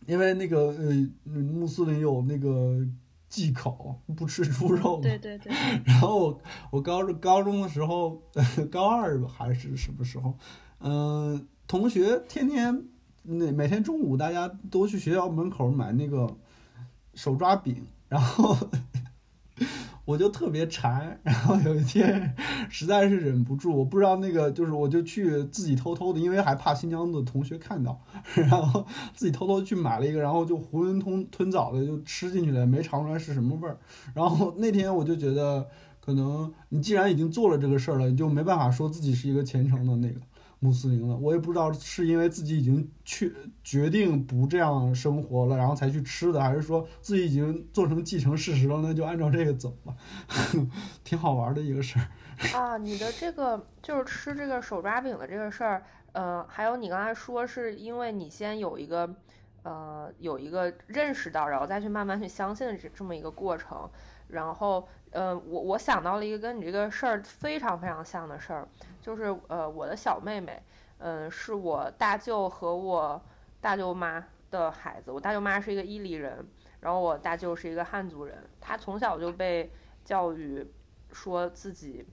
因为那个呃穆斯林有那个忌口不吃猪肉，对对对，然后我高中高中的时候高二还是什么时候，嗯同学天天。那每天中午大家都去学校门口买那个手抓饼，然后我就特别馋，然后有一天实在是忍不住，我不知道那个就是我就去自己偷偷的，因为还怕新疆的同学看到，然后自己偷偷去买了一个，然后就囫囵吞吞枣的就吃进去了，没尝出来是什么味儿。然后那天我就觉得，可能你既然已经做了这个事儿了，你就没办法说自己是一个虔诚的那个。穆斯林了，我也不知道是因为自己已经去决定不这样生活了，然后才去吃的，还是说自己已经做成既成事实了，那就按照这个走吧，挺好玩的一个事儿。啊，你的这个就是吃这个手抓饼的这个事儿，呃，还有你刚才说是因为你先有一个，呃，有一个认识到，然后再去慢慢去相信的这这么一个过程，然后，呃，我我想到了一个跟你这个事儿非常非常像的事儿。就是呃，我的小妹妹，嗯，是我大舅和我大舅妈的孩子。我大舅妈是一个伊犁人，然后我大舅是一个汉族人。他从小就被教育说自己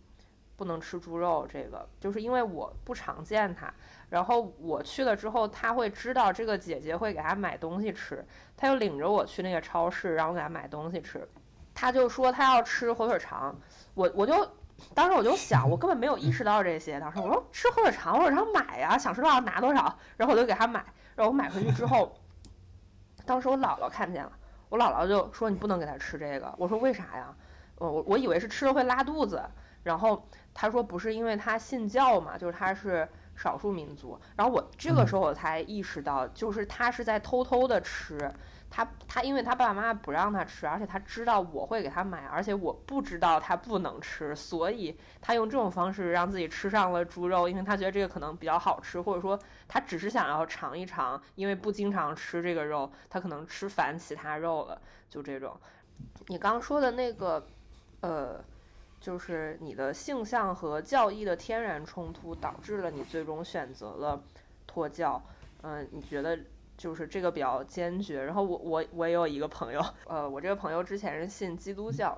不能吃猪肉，这个就是因为我不常见他。然后我去了之后，他会知道这个姐姐会给他买东西吃，他就领着我去那个超市，让我给他买东西吃。他就说他要吃火腿肠，我我就。当时我就想，我根本没有意识到这些。当时我说吃火腿肠，火腿肠买呀，想吃多少拿多少，然后我就给他买。然后我买回去之后，当时我姥姥看见了，我姥姥就说你不能给他吃这个。我说为啥呀？我我我以为是吃了会拉肚子。然后他说不是，因为他信教嘛，就是他是少数民族。然后我这个时候我才意识到，就是他是在偷偷的吃。他他，因为他爸爸妈妈不让他吃，而且他知道我会给他买，而且我不知道他不能吃，所以他用这种方式让自己吃上了猪肉，因为他觉得这个可能比较好吃，或者说他只是想要尝一尝，因为不经常吃这个肉，他可能吃烦其他肉了，就这种。你刚说的那个，呃，就是你的性向和教义的天然冲突，导致了你最终选择了脱教。嗯，你觉得就是这个比较坚决。然后我我我也有一个朋友，呃，我这个朋友之前是信基督教，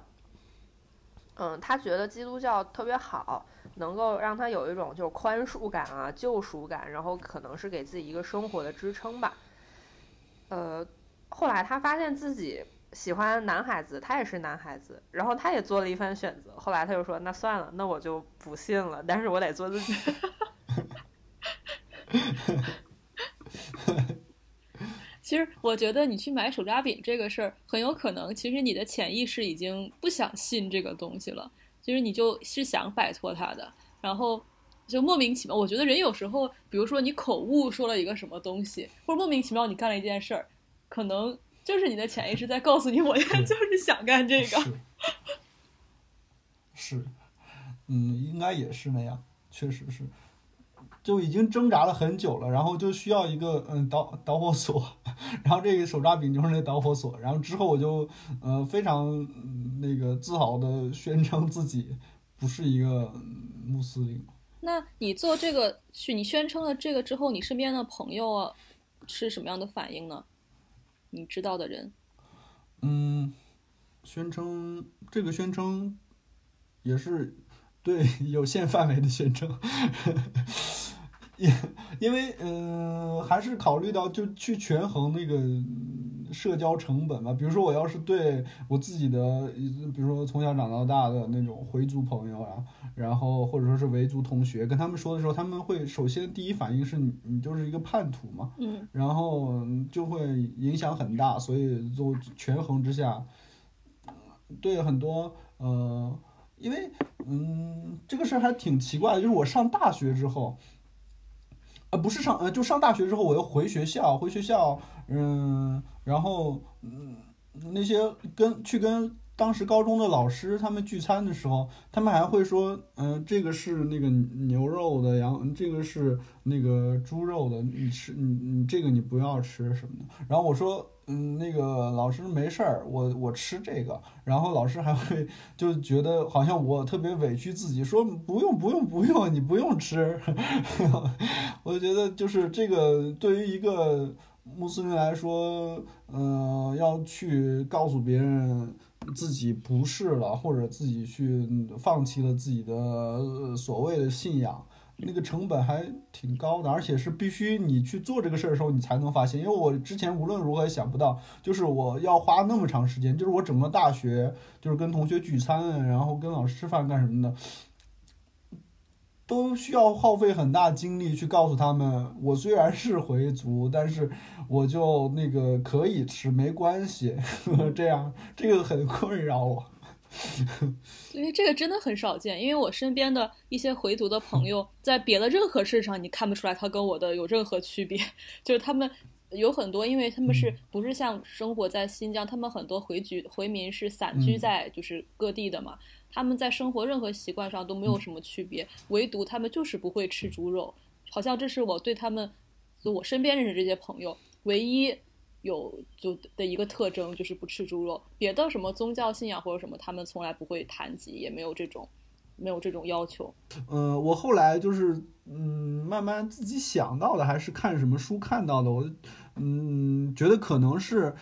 嗯，他觉得基督教特别好，能够让他有一种就是宽恕感啊、救赎感，然后可能是给自己一个生活的支撑吧。呃，后来他发现自己喜欢男孩子，他也是男孩子，然后他也做了一番选择。后来他就说：“那算了，那我就不信了，但是我得做自己。”其实我觉得你去买手抓饼这个事儿，很有可能其实你的潜意识已经不想信这个东西了，其实你就是想摆脱它的，然后就莫名其妙。我觉得人有时候，比如说你口误说了一个什么东西，或者莫名其妙你干了一件事儿，可能就是你的潜意识在告诉你，我 现在就是想干这个。是，嗯，应该也是那样，确实是。就已经挣扎了很久了，然后就需要一个嗯导导火索，然后这个手抓饼就是那导火索，然后之后我就呃非常那个自豪的宣称自己不是一个穆斯林。那你做这个去你宣称了这个之后，你身边的朋友啊是什么样的反应呢？你知道的人？嗯，宣称这个宣称也是对有限范围的宣称。因 因为嗯，还是考虑到就去权衡那个社交成本吧。比如说，我要是对我自己的，比如说从小长到大的那种回族朋友啊，然后或者说是维族同学，跟他们说的时候，他们会首先第一反应是你你就是一个叛徒嘛，嗯，然后就会影响很大。所以就权衡之下，对很多呃，因为嗯，这个事儿还挺奇怪的，就是我上大学之后。呃，不是上，呃，就上大学之后，我又回学校，回学校，嗯，然后，嗯，那些跟去跟当时高中的老师他们聚餐的时候，他们还会说，嗯，这个是那个牛肉的，羊，这个是那个猪肉的，你吃，你你这个你不要吃什么的。然后我说。嗯，那个老师没事儿，我我吃这个，然后老师还会就觉得好像我特别委屈自己，说不用不用不用，你不用吃。我觉得就是这个对于一个穆斯林来说，嗯，要去告诉别人自己不是了，或者自己去放弃了自己的所谓的信仰。那个成本还挺高的，而且是必须你去做这个事儿的时候，你才能发现。因为我之前无论如何也想不到，就是我要花那么长时间，就是我整个大学，就是跟同学聚餐，然后跟老师吃饭干什么的，都需要耗费很大精力去告诉他们，我虽然是回族，但是我就那个可以吃，没关系。这样，这个很困扰我。因为这个真的很少见，因为我身边的一些回族的朋友，在别的任何事上，你看不出来他跟我的有任何区别。就是他们有很多，因为他们是不是像生活在新疆，他们很多回居回民是散居在就是各地的嘛，他们在生活任何习惯上都没有什么区别，唯独他们就是不会吃猪肉，好像这是我对他们，就我身边认识这些朋友唯一。有就的一个特征就是不吃猪肉，别的什么宗教信仰或者什么，他们从来不会谈及，也没有这种，没有这种要求。嗯，我后来就是嗯，慢慢自己想到的，还是看什么书看到的，我嗯觉得可能是。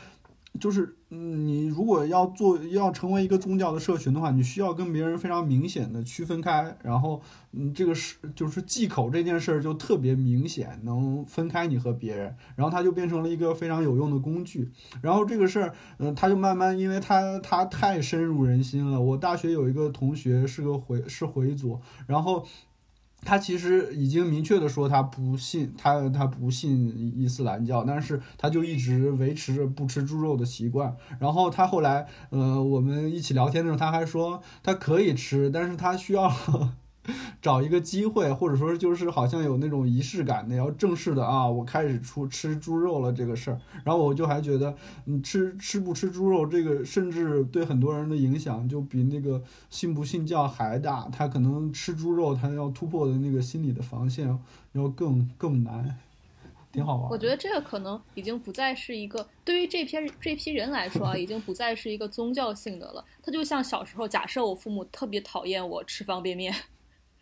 就是，嗯，你如果要做，要成为一个宗教的社群的话，你需要跟别人非常明显的区分开，然后，嗯，这个是就是忌口这件事儿就特别明显，能分开你和别人，然后它就变成了一个非常有用的工具，然后这个事儿，嗯，它就慢慢，因为它它太深入人心了。我大学有一个同学是个回是回族，然后。他其实已经明确的说他不信，他他不信伊斯兰教，但是他就一直维持着不吃猪肉的习惯。然后他后来，呃，我们一起聊天的时候，他还说他可以吃，但是他需要。找一个机会，或者说就是好像有那种仪式感的，要正式的啊，我开始出吃猪肉了这个事儿。然后我就还觉得，嗯，吃吃不吃猪肉这个，甚至对很多人的影响就比那个信不信教还大。他可能吃猪肉，他要突破的那个心理的防线要更更难。挺好玩。我觉得这个可能已经不再是一个对于这批这批人来说啊，已经不再是一个宗教性的了。他就像小时候，假设我父母特别讨厌我吃方便面，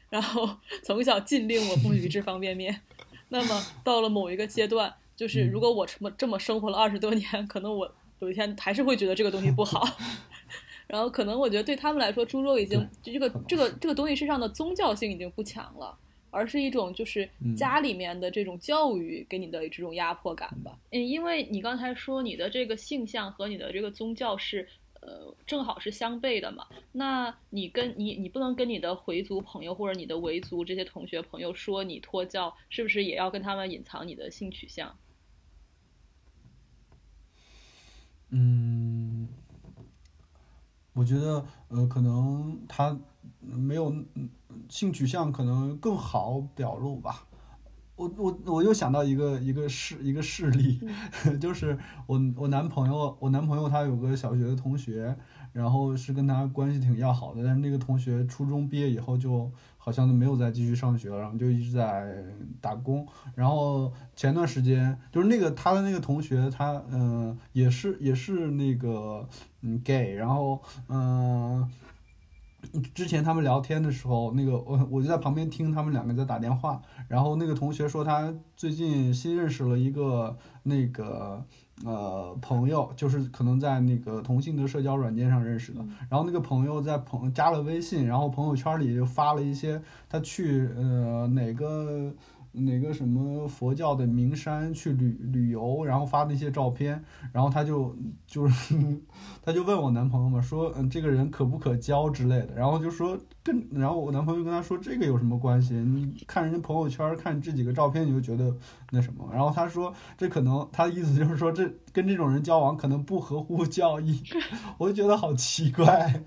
然后 从小禁令我不许吃方便面，那么到了某一个阶段，就是如果我这么这么生活了二十多年，可能我有一天还是会觉得这个东西不好。然后可能我觉得对他们来说，猪肉已经就这个这个这个东西身上的宗教性已经不强了。而是一种就是家里面的这种教育给你的这种压迫感吧。嗯，因为你刚才说你的这个性向和你的这个宗教是呃正好是相悖的嘛，那你跟你你不能跟你的回族朋友或者你的维族这些同学朋友说你脱教，是不是也要跟他们隐藏你的性取向？嗯，我觉得呃可能他没有。性取向可能更好表露吧，我我我又想到一个一个事一个事例，就是我我男朋友我男朋友他有个小学的同学，然后是跟他关系挺要好的，但是那个同学初中毕业以后就好像没有再继续上学了，然后就一直在打工，然后前段时间就是那个他的那个同学他嗯也是也是那个嗯 gay，然后嗯。之前他们聊天的时候，那个我我就在旁边听他们两个在打电话，然后那个同学说他最近新认识了一个那个呃朋友，就是可能在那个同性的社交软件上认识的，然后那个朋友在朋加了微信，然后朋友圈里就发了一些他去呃哪个。哪个什么佛教的名山去旅旅游，然后发那些照片，然后他就就是他就问我男朋友嘛，说嗯这个人可不可交之类的，然后就说跟然后我男朋友跟他说这个有什么关系？你看人家朋友圈看这几个照片你就觉得那什么，然后他说这可能他的意思就是说这跟这种人交往可能不合乎教义，我就觉得好奇怪，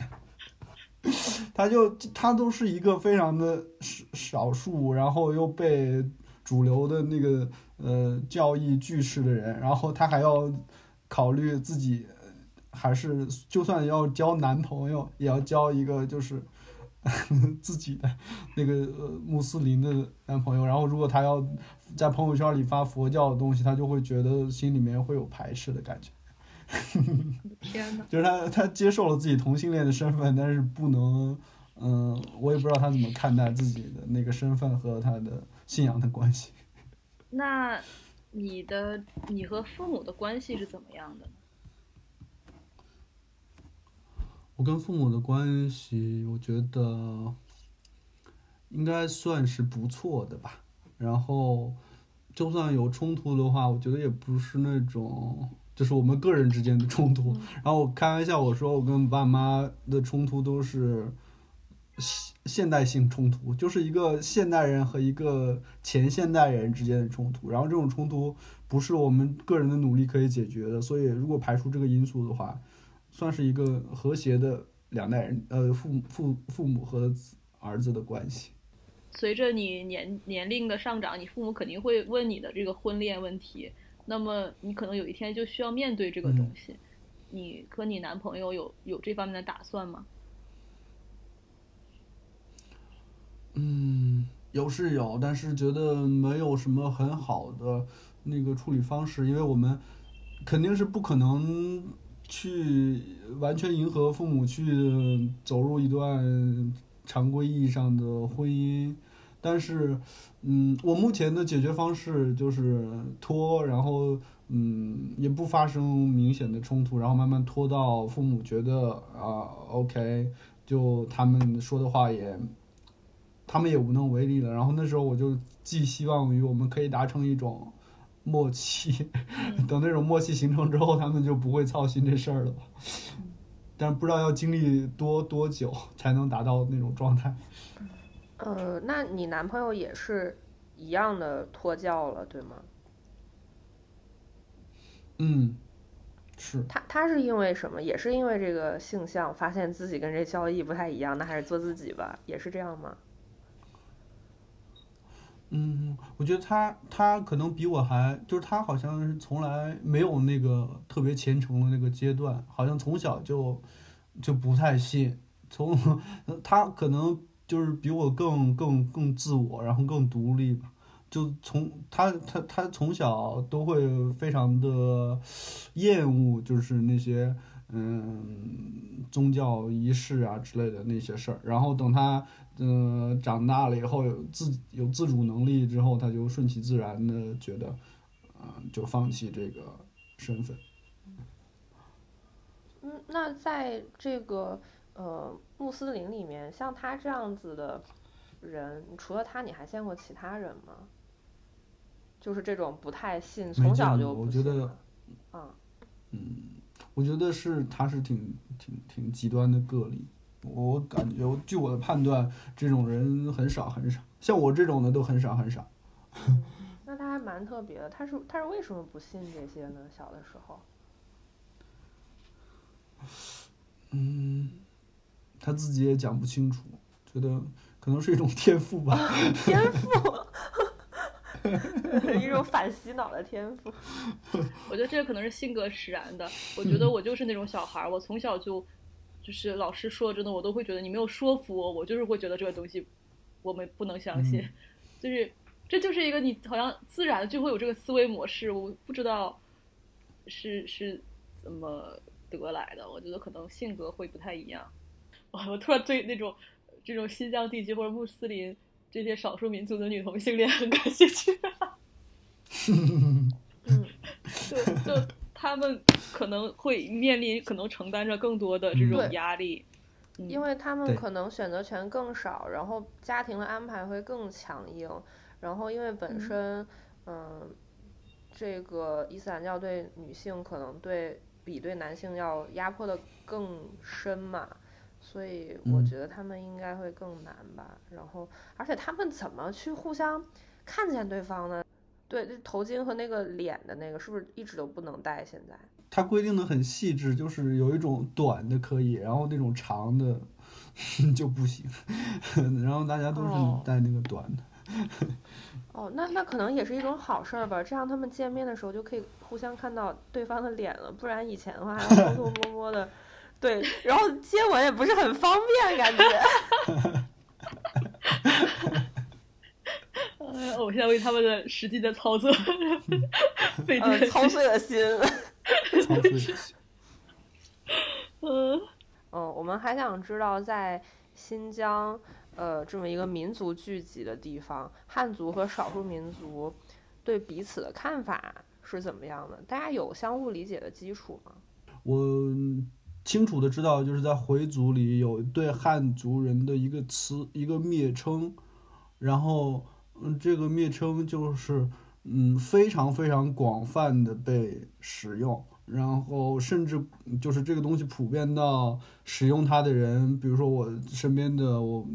他就他都是一个非常的少少数，然后又被。主流的那个呃教义句式的人，然后他还要考虑自己，还是就算要交男朋友，也要交一个就是 自己的那个呃穆斯林的男朋友。然后如果他要在朋友圈里发佛教的东西，他就会觉得心里面会有排斥的感觉。天呐，就是他他接受了自己同性恋的身份，但是不能嗯，我也不知道他怎么看待自己的那个身份和他的。信仰的关系，那你的你和父母的关系是怎么样的呢？我跟父母的关系，我觉得应该算是不错的吧。然后，就算有冲突的话，我觉得也不是那种就是我们个人之间的冲突。然后我开玩笑我说，我跟爸妈的冲突都是。现现代性冲突就是一个现代人和一个前现代人之间的冲突，然后这种冲突不是我们个人的努力可以解决的，所以如果排除这个因素的话，算是一个和谐的两代人，呃，父父父母和儿子的关系。随着你年年龄的上涨，你父母肯定会问你的这个婚恋问题，那么你可能有一天就需要面对这个东西。你和你男朋友有有这方面的打算吗？嗯，有是有，但是觉得没有什么很好的那个处理方式，因为我们肯定是不可能去完全迎合父母去走入一段常规意义上的婚姻。但是，嗯，我目前的解决方式就是拖，然后嗯，也不发生明显的冲突，然后慢慢拖到父母觉得啊，OK，就他们说的话也。他们也无能为力了。然后那时候我就寄希望于我们可以达成一种默契，等那种默契形成之后，他们就不会操心这事儿了。但不知道要经历多多久才能达到那种状态。呃，那你男朋友也是一样的脱教了，对吗？嗯，是。他他是因为什么？也是因为这个性向，发现自己跟这交易不太一样，那还是做自己吧？也是这样吗？嗯，我觉得他他可能比我还，就是他好像是从来没有那个特别虔诚的那个阶段，好像从小就就不太信。从他可能就是比我更更更自我，然后更独立。就从他他他从小都会非常的厌恶，就是那些嗯宗教仪式啊之类的那些事儿。然后等他呃长大了以后有自有自主能力之后，他就顺其自然的觉得，嗯、就放弃这个身份。嗯，那在这个呃穆斯林里面，像他这样子的人，除了他，你还见过其他人吗？就是这种不太信，从小就不我觉得嗯，我觉得是他是挺挺挺极端的个例。我感觉，据我的判断，这种人很少很少，像我这种的都很少很少。那他还蛮特别的。他是他是为什么不信这些呢？小的时候，嗯，他自己也讲不清楚，觉得可能是一种天赋吧。天赋，一种反洗脑的天赋。我觉得这个可能是性格使然的。我觉得我就是那种小孩儿，我从小就就是老师说真的，我都会觉得你没有说服我，我就是会觉得这个东西我们不能相信，就是这就是一个你好像自然就会有这个思维模式，我不知道是是怎么得来的。我觉得可能性格会不太一样。我 我突然对那种这种新疆地区或者穆斯林这些少数民族的女同性恋很感兴趣。嗯，就就他们可能会面临，可能承担着更多的这种压力。嗯因为他们可能选择权更少，然后家庭的安排会更强硬，然后因为本嗯身，嗯、这个伊斯兰教对女性可能对比对男性要压迫的更深嘛，所以我嗯觉得他们应该会更难吧。然后，而且他们怎么去互相看见对方呢？对，这头巾和那个脸的那个是不是一直都不能戴？现在？它规定的很细致，就是有一种短的可以，然后那种长的 就不行。然后大家都哦是戴那个短的。哦，那那可能也是一种好事儿吧，这样他们见面的时候就可以互相看到对方的脸了，不然以前的话还要偷偷摸摸的，对，然后接吻也不是很方便，感觉。哎，我现在为他们的实际的操作费尽。操碎了心。操碎了心嗯嗯，我们还想知道，在新疆，呃，这么一个民族聚集的地方，汉族和少数民族对彼此的看法是怎么样的？大家有相互理解的基础吗？我清楚的知道，就是在回族里有对汉族人的一个词，一个蔑称，然后，嗯，这个蔑称就是，嗯，非常非常广泛的被使用，然后甚至就是这个东西普遍到使用它的人，比如说我身边的我，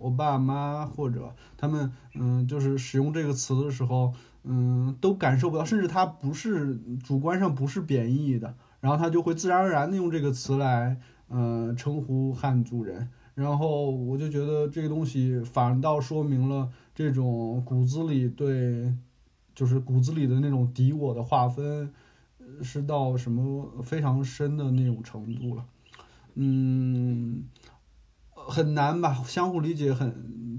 我爸妈或者他们，嗯，就是使用这个词的时候，嗯，都感受不到，甚至它不是主观上不是贬义的。然后他就会自然而然的用这个词来，呃，称呼汉族人。然后我就觉得这个东西反倒说明了这种骨子里对，就是骨子里的那种敌我的划分，是到什么非常深的那种程度了。嗯，很难吧？相互理解很，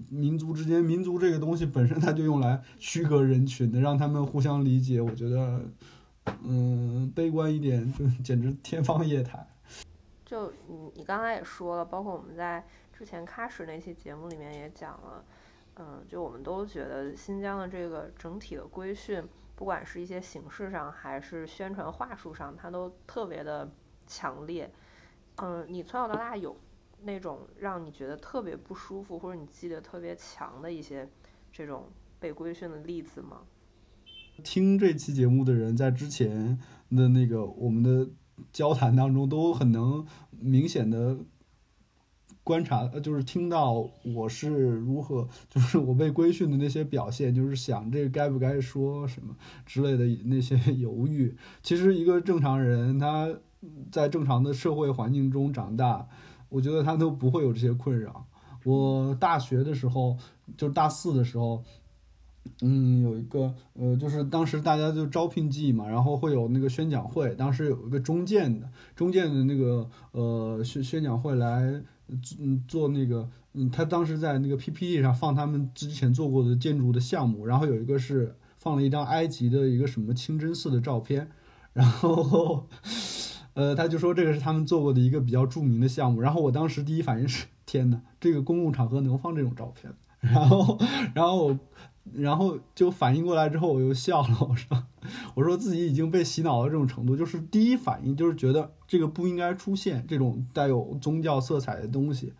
民族之间，民族这个东西本身它就用来区隔人群的，让他们互相理解，我觉得。嗯，悲观一点，就 简直天方夜谭。就你你刚才也说了，包括我们在之前喀什那期节目里面也讲了，嗯，就我们都觉得新疆的这个整体的规训，不管是一些形式上还是宣传话术上，它都特别的强烈。嗯，你从小到大有那种让你觉得特别不舒服，或者你记得特别强的一些这种被规训的例子吗？听这期节目的人，在之前的那个我们的交谈当中，都很能明显的观察，呃就是听到我是如何，就是我被规训的那些表现，就是想这该不该说什么之类的那些犹豫。其实一个正常人，他在正常的社会环境中长大，我觉得他都不会有这些困扰。我大学的时候，就大四的时候。嗯，有一个呃，就是当时大家就招聘季嘛，然后会有那个宣讲会，当时有一个中建的中建的那个呃宣宣讲会来嗯做那个嗯，他当时在那个 PPT 上放他们之前做过的建筑的项目，然后有一个是放了一张埃及的一个什么清真寺的照片，然后呃他就说这个是他们做过的一个比较著名的项目，然后我当时第一反应是天哪，这个公共场合能放这种照片？然后然后。然后就反应过来之后，我又笑了。我说：“我说自己已经被洗脑到这种程度，就是第一反应就是觉得这个不应该出现这种带有宗教色彩的东西。”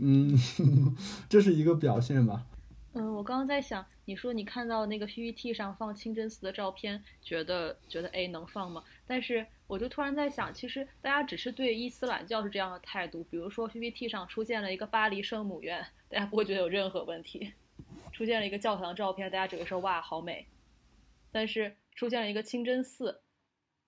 嗯，这是一个表现吧。嗯，我刚刚在想，你说你看到那个 PPT 上放清真寺的照片，觉得觉得哎能放吗？但是我就突然在想，其实大家只是对伊斯兰教是这样的态度。比如说 PPT 上出现了一个巴黎圣母院，大家不会觉得有任何问题。出现了一个教堂照片，大家只会说哇好美，但是出现了一个清真寺，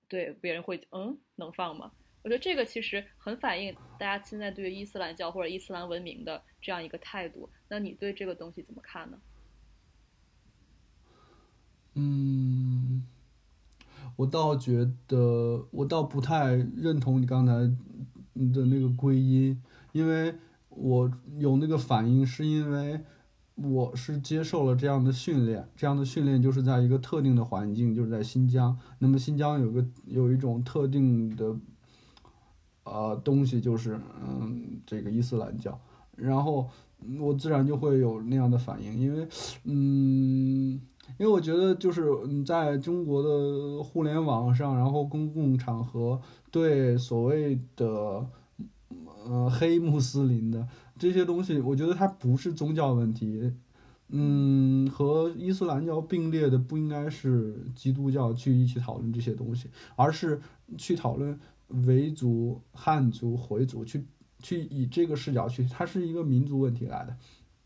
对别人会嗯能放吗？我觉得这个其实很反映大家现在对于伊斯兰教或者伊斯兰文明的这样一个态度。那你对这个东西怎么看呢？嗯，我倒觉得我倒不太认同你刚才的那个归因，因为我有那个反应是因为。我是接受了这样的训练，这样的训练就是在一个特定的环境，就是在新疆。那么新疆有个有一种特定的，呃，东西就是嗯，这个伊斯兰教。然后我自然就会有那样的反应，因为嗯，因为我觉得就是你在中国的互联网上，然后公共场合对所谓的呃黑穆斯林的。这些东西，我觉得它不是宗教问题，嗯，和伊斯兰教并列的不应该是基督教去一起讨论这些东西，而是去讨论维族、汉族、回族，去去以这个视角去，它是一个民族问题来的，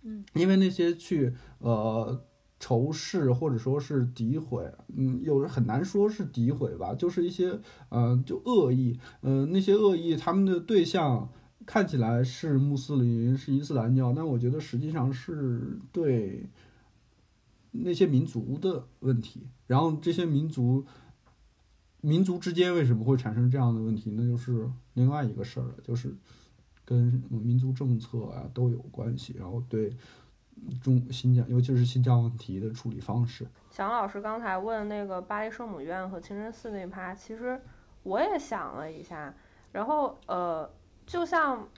嗯，因为那些去呃仇视或者说是诋毁，嗯，有人很难说是诋毁吧，就是一些呃就恶意，呃那些恶意他们的对象。看起来是穆斯林，是伊斯兰教，但我觉得实际上是对那些民族的问题。然后这些民族民族之间为什么会产生这样的问题？那就是另外一个事儿了，就是跟民族政策啊都有关系。然后对中新疆，尤其是新疆问题的处理方式。蒋老师刚才问那个巴黎圣母院和清真寺那趴，其实我也想了一下，然后呃。就像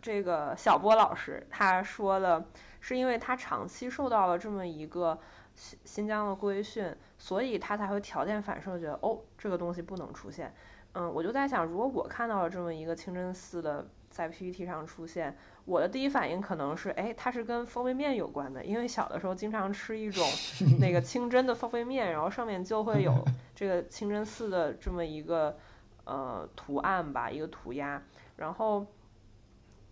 这个小波老师他说的，是因为他长期受到了这么一个新新疆的规训，所以他才会条件反射觉得哦，这个东西不能出现。嗯，我就在想，如果我看到了这么一个清真寺的在 PPT 上出现，我的第一反应可能是，哎，它是跟方便面有关的，因为小的时候经常吃一种 那个清真的方便面，然后上面就会有 这个清真寺的这么一个呃图案吧，一个涂鸦。然后，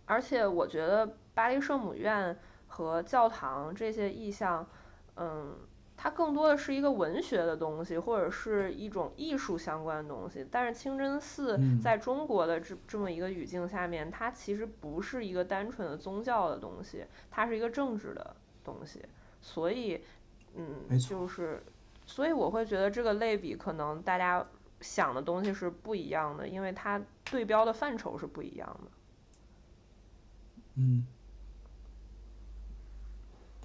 而且我觉得巴黎圣母院和教堂这些意象，嗯，它更多的是一个文学的东西，或者是一种艺术相关的东西。但是清真寺在中国的这这么一个语境下面，它其实不是一个单纯的宗教的东西，它是一个政治的东西。所以，嗯，就是，所以我会觉得这个类比可能大家。想的东西是不一样的，因为它对标的范畴是不一样的。嗯，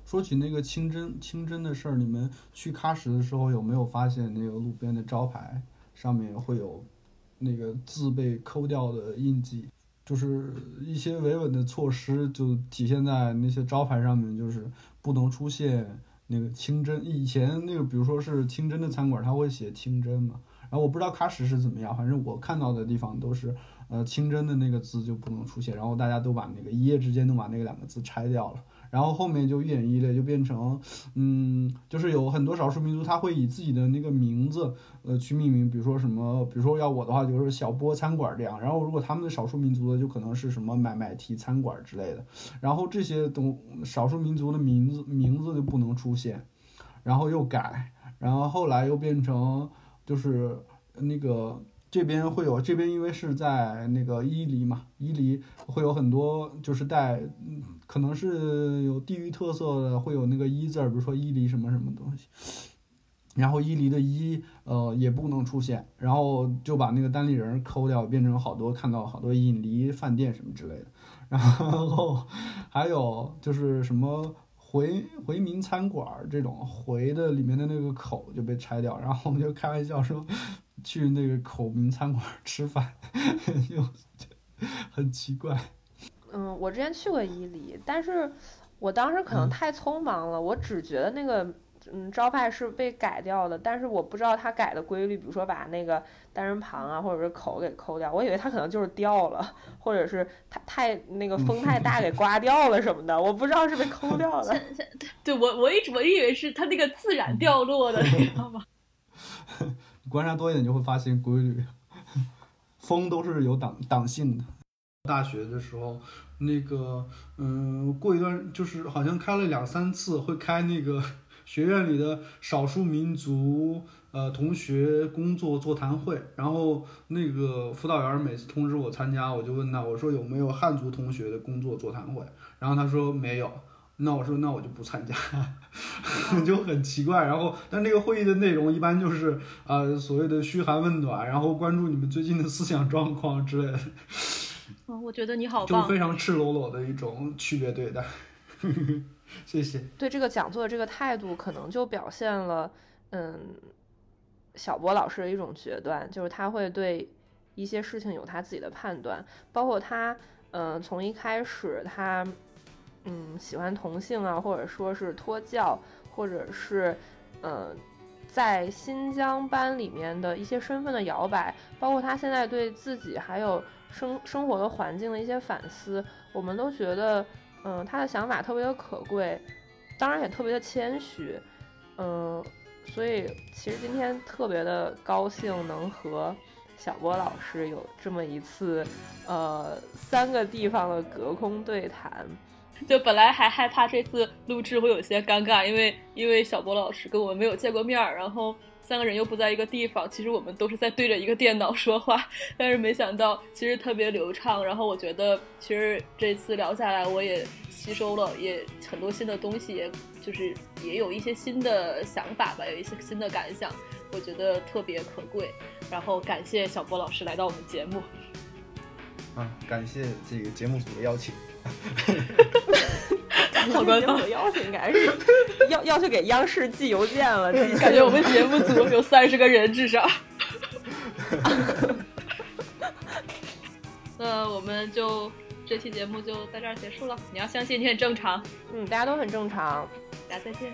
说起那个清真清真的事儿，你们去喀什的时候有没有发现那个路边的招牌上面会有那个字被抠掉的印记？就是一些维稳的措施，就体现在那些招牌上面，就是不能出现那个清真。以前那个，比如说是清真的餐馆，他会写清真嘛。然后我不知道喀什是怎么样，反正我看到的地方都是，呃，清真的那个字就不能出现，然后大家都把那个一夜之间都把那个两个字拆掉了，然后后面就一点一列就变成，嗯，就是有很多少数民族他会以自己的那个名字，呃，去命名，比如说什么，比如说要我的话就是小波餐馆这样，然后如果他们的少数民族的就可能是什么买买提餐馆之类的，然后这些东少数民族的名字名字就不能出现，然后又改，然后后来又变成。就是那个这边会有这边，因为是在那个伊犁嘛，伊犁会有很多就是带，可能是有地域特色的，会有那个“伊”字儿，比如说伊犁什么什么东西。然后伊犁的伊呃也不能出现，然后就把那个单立人抠掉，变成好多看到好多引犁饭店什么之类的。然后还有就是什么回回民餐馆儿这种回的里面的那个口就被拆掉，然后我们就开玩笑说去那个口民餐馆吃饭，就 很奇怪。嗯，我之前去过伊犁，但是我当时可能嗯太匆忙了，我只觉得那个嗯招牌是被改掉的，但是我不知道它改的规律，比如说把那个单人旁啊或者是口给抠掉，我以为它可能就是掉了，或者是它太那个风太大 给刮掉了什么的，我不知道是被抠掉的。对我我一直我以为是它那个自然掉落的，你知道吗？你观察多一点就会发现规律，风都是有党党性的。大学的时候，那个嗯，过一段就是好像开了两三次，会开那个学院里的少数民族呃同学工作座谈会，然后那个辅导员每次通知我参加，我就问他，我说有没有汉族同学的工作座谈会，然后他说没有。那我说那我就不参加，就很奇怪。然后，但这个会议的内容一般就是啊、呃所谓的嘘寒问暖，然后关注你们最近的思想状况之类的，嗯，我觉得你好棒就非。常赤裸裸的一种区别对待。谢谢。对这个讲座的这个态度，可能就表现了，嗯，小波老师的一种决断，就是他会对一些事情有他自己的判断，包括他，嗯、从一开始他，嗯，喜欢同性啊，或者说是脱教，或者是，嗯、在新疆班里面的一些身份的摇摆，包括他现在对自己还有生生活的环境的一些反思，我们都觉得，嗯，他的想法特别的可贵，当然也特别的谦虚，嗯，所以其实今天特别的高兴能和小波老师有这么一次，呃，三个地方的隔空对谈。就本来还害怕这次录制会有些尴尬，因为因为小波老师跟我们没有见过面儿，然后三个人又不在一个地方，其实我们都是在对着一个电脑说话，但是没想到其实特别流畅。然后我觉得其实这次聊下来，我也吸收了也很多新的东西，也就是也有一些新的想法吧，有一些新的感想，我觉得特别可贵。然后感谢小波老师来到我们节目。啊，感谢这个节目组的邀请。好官方我的邀请应该是要要去给央视寄邮件了，寄感觉我们节目组有 三十个人至少。那我们就这期节目就在这儿结束了。你要相信你很正常，嗯，大家都很正常。大家再见。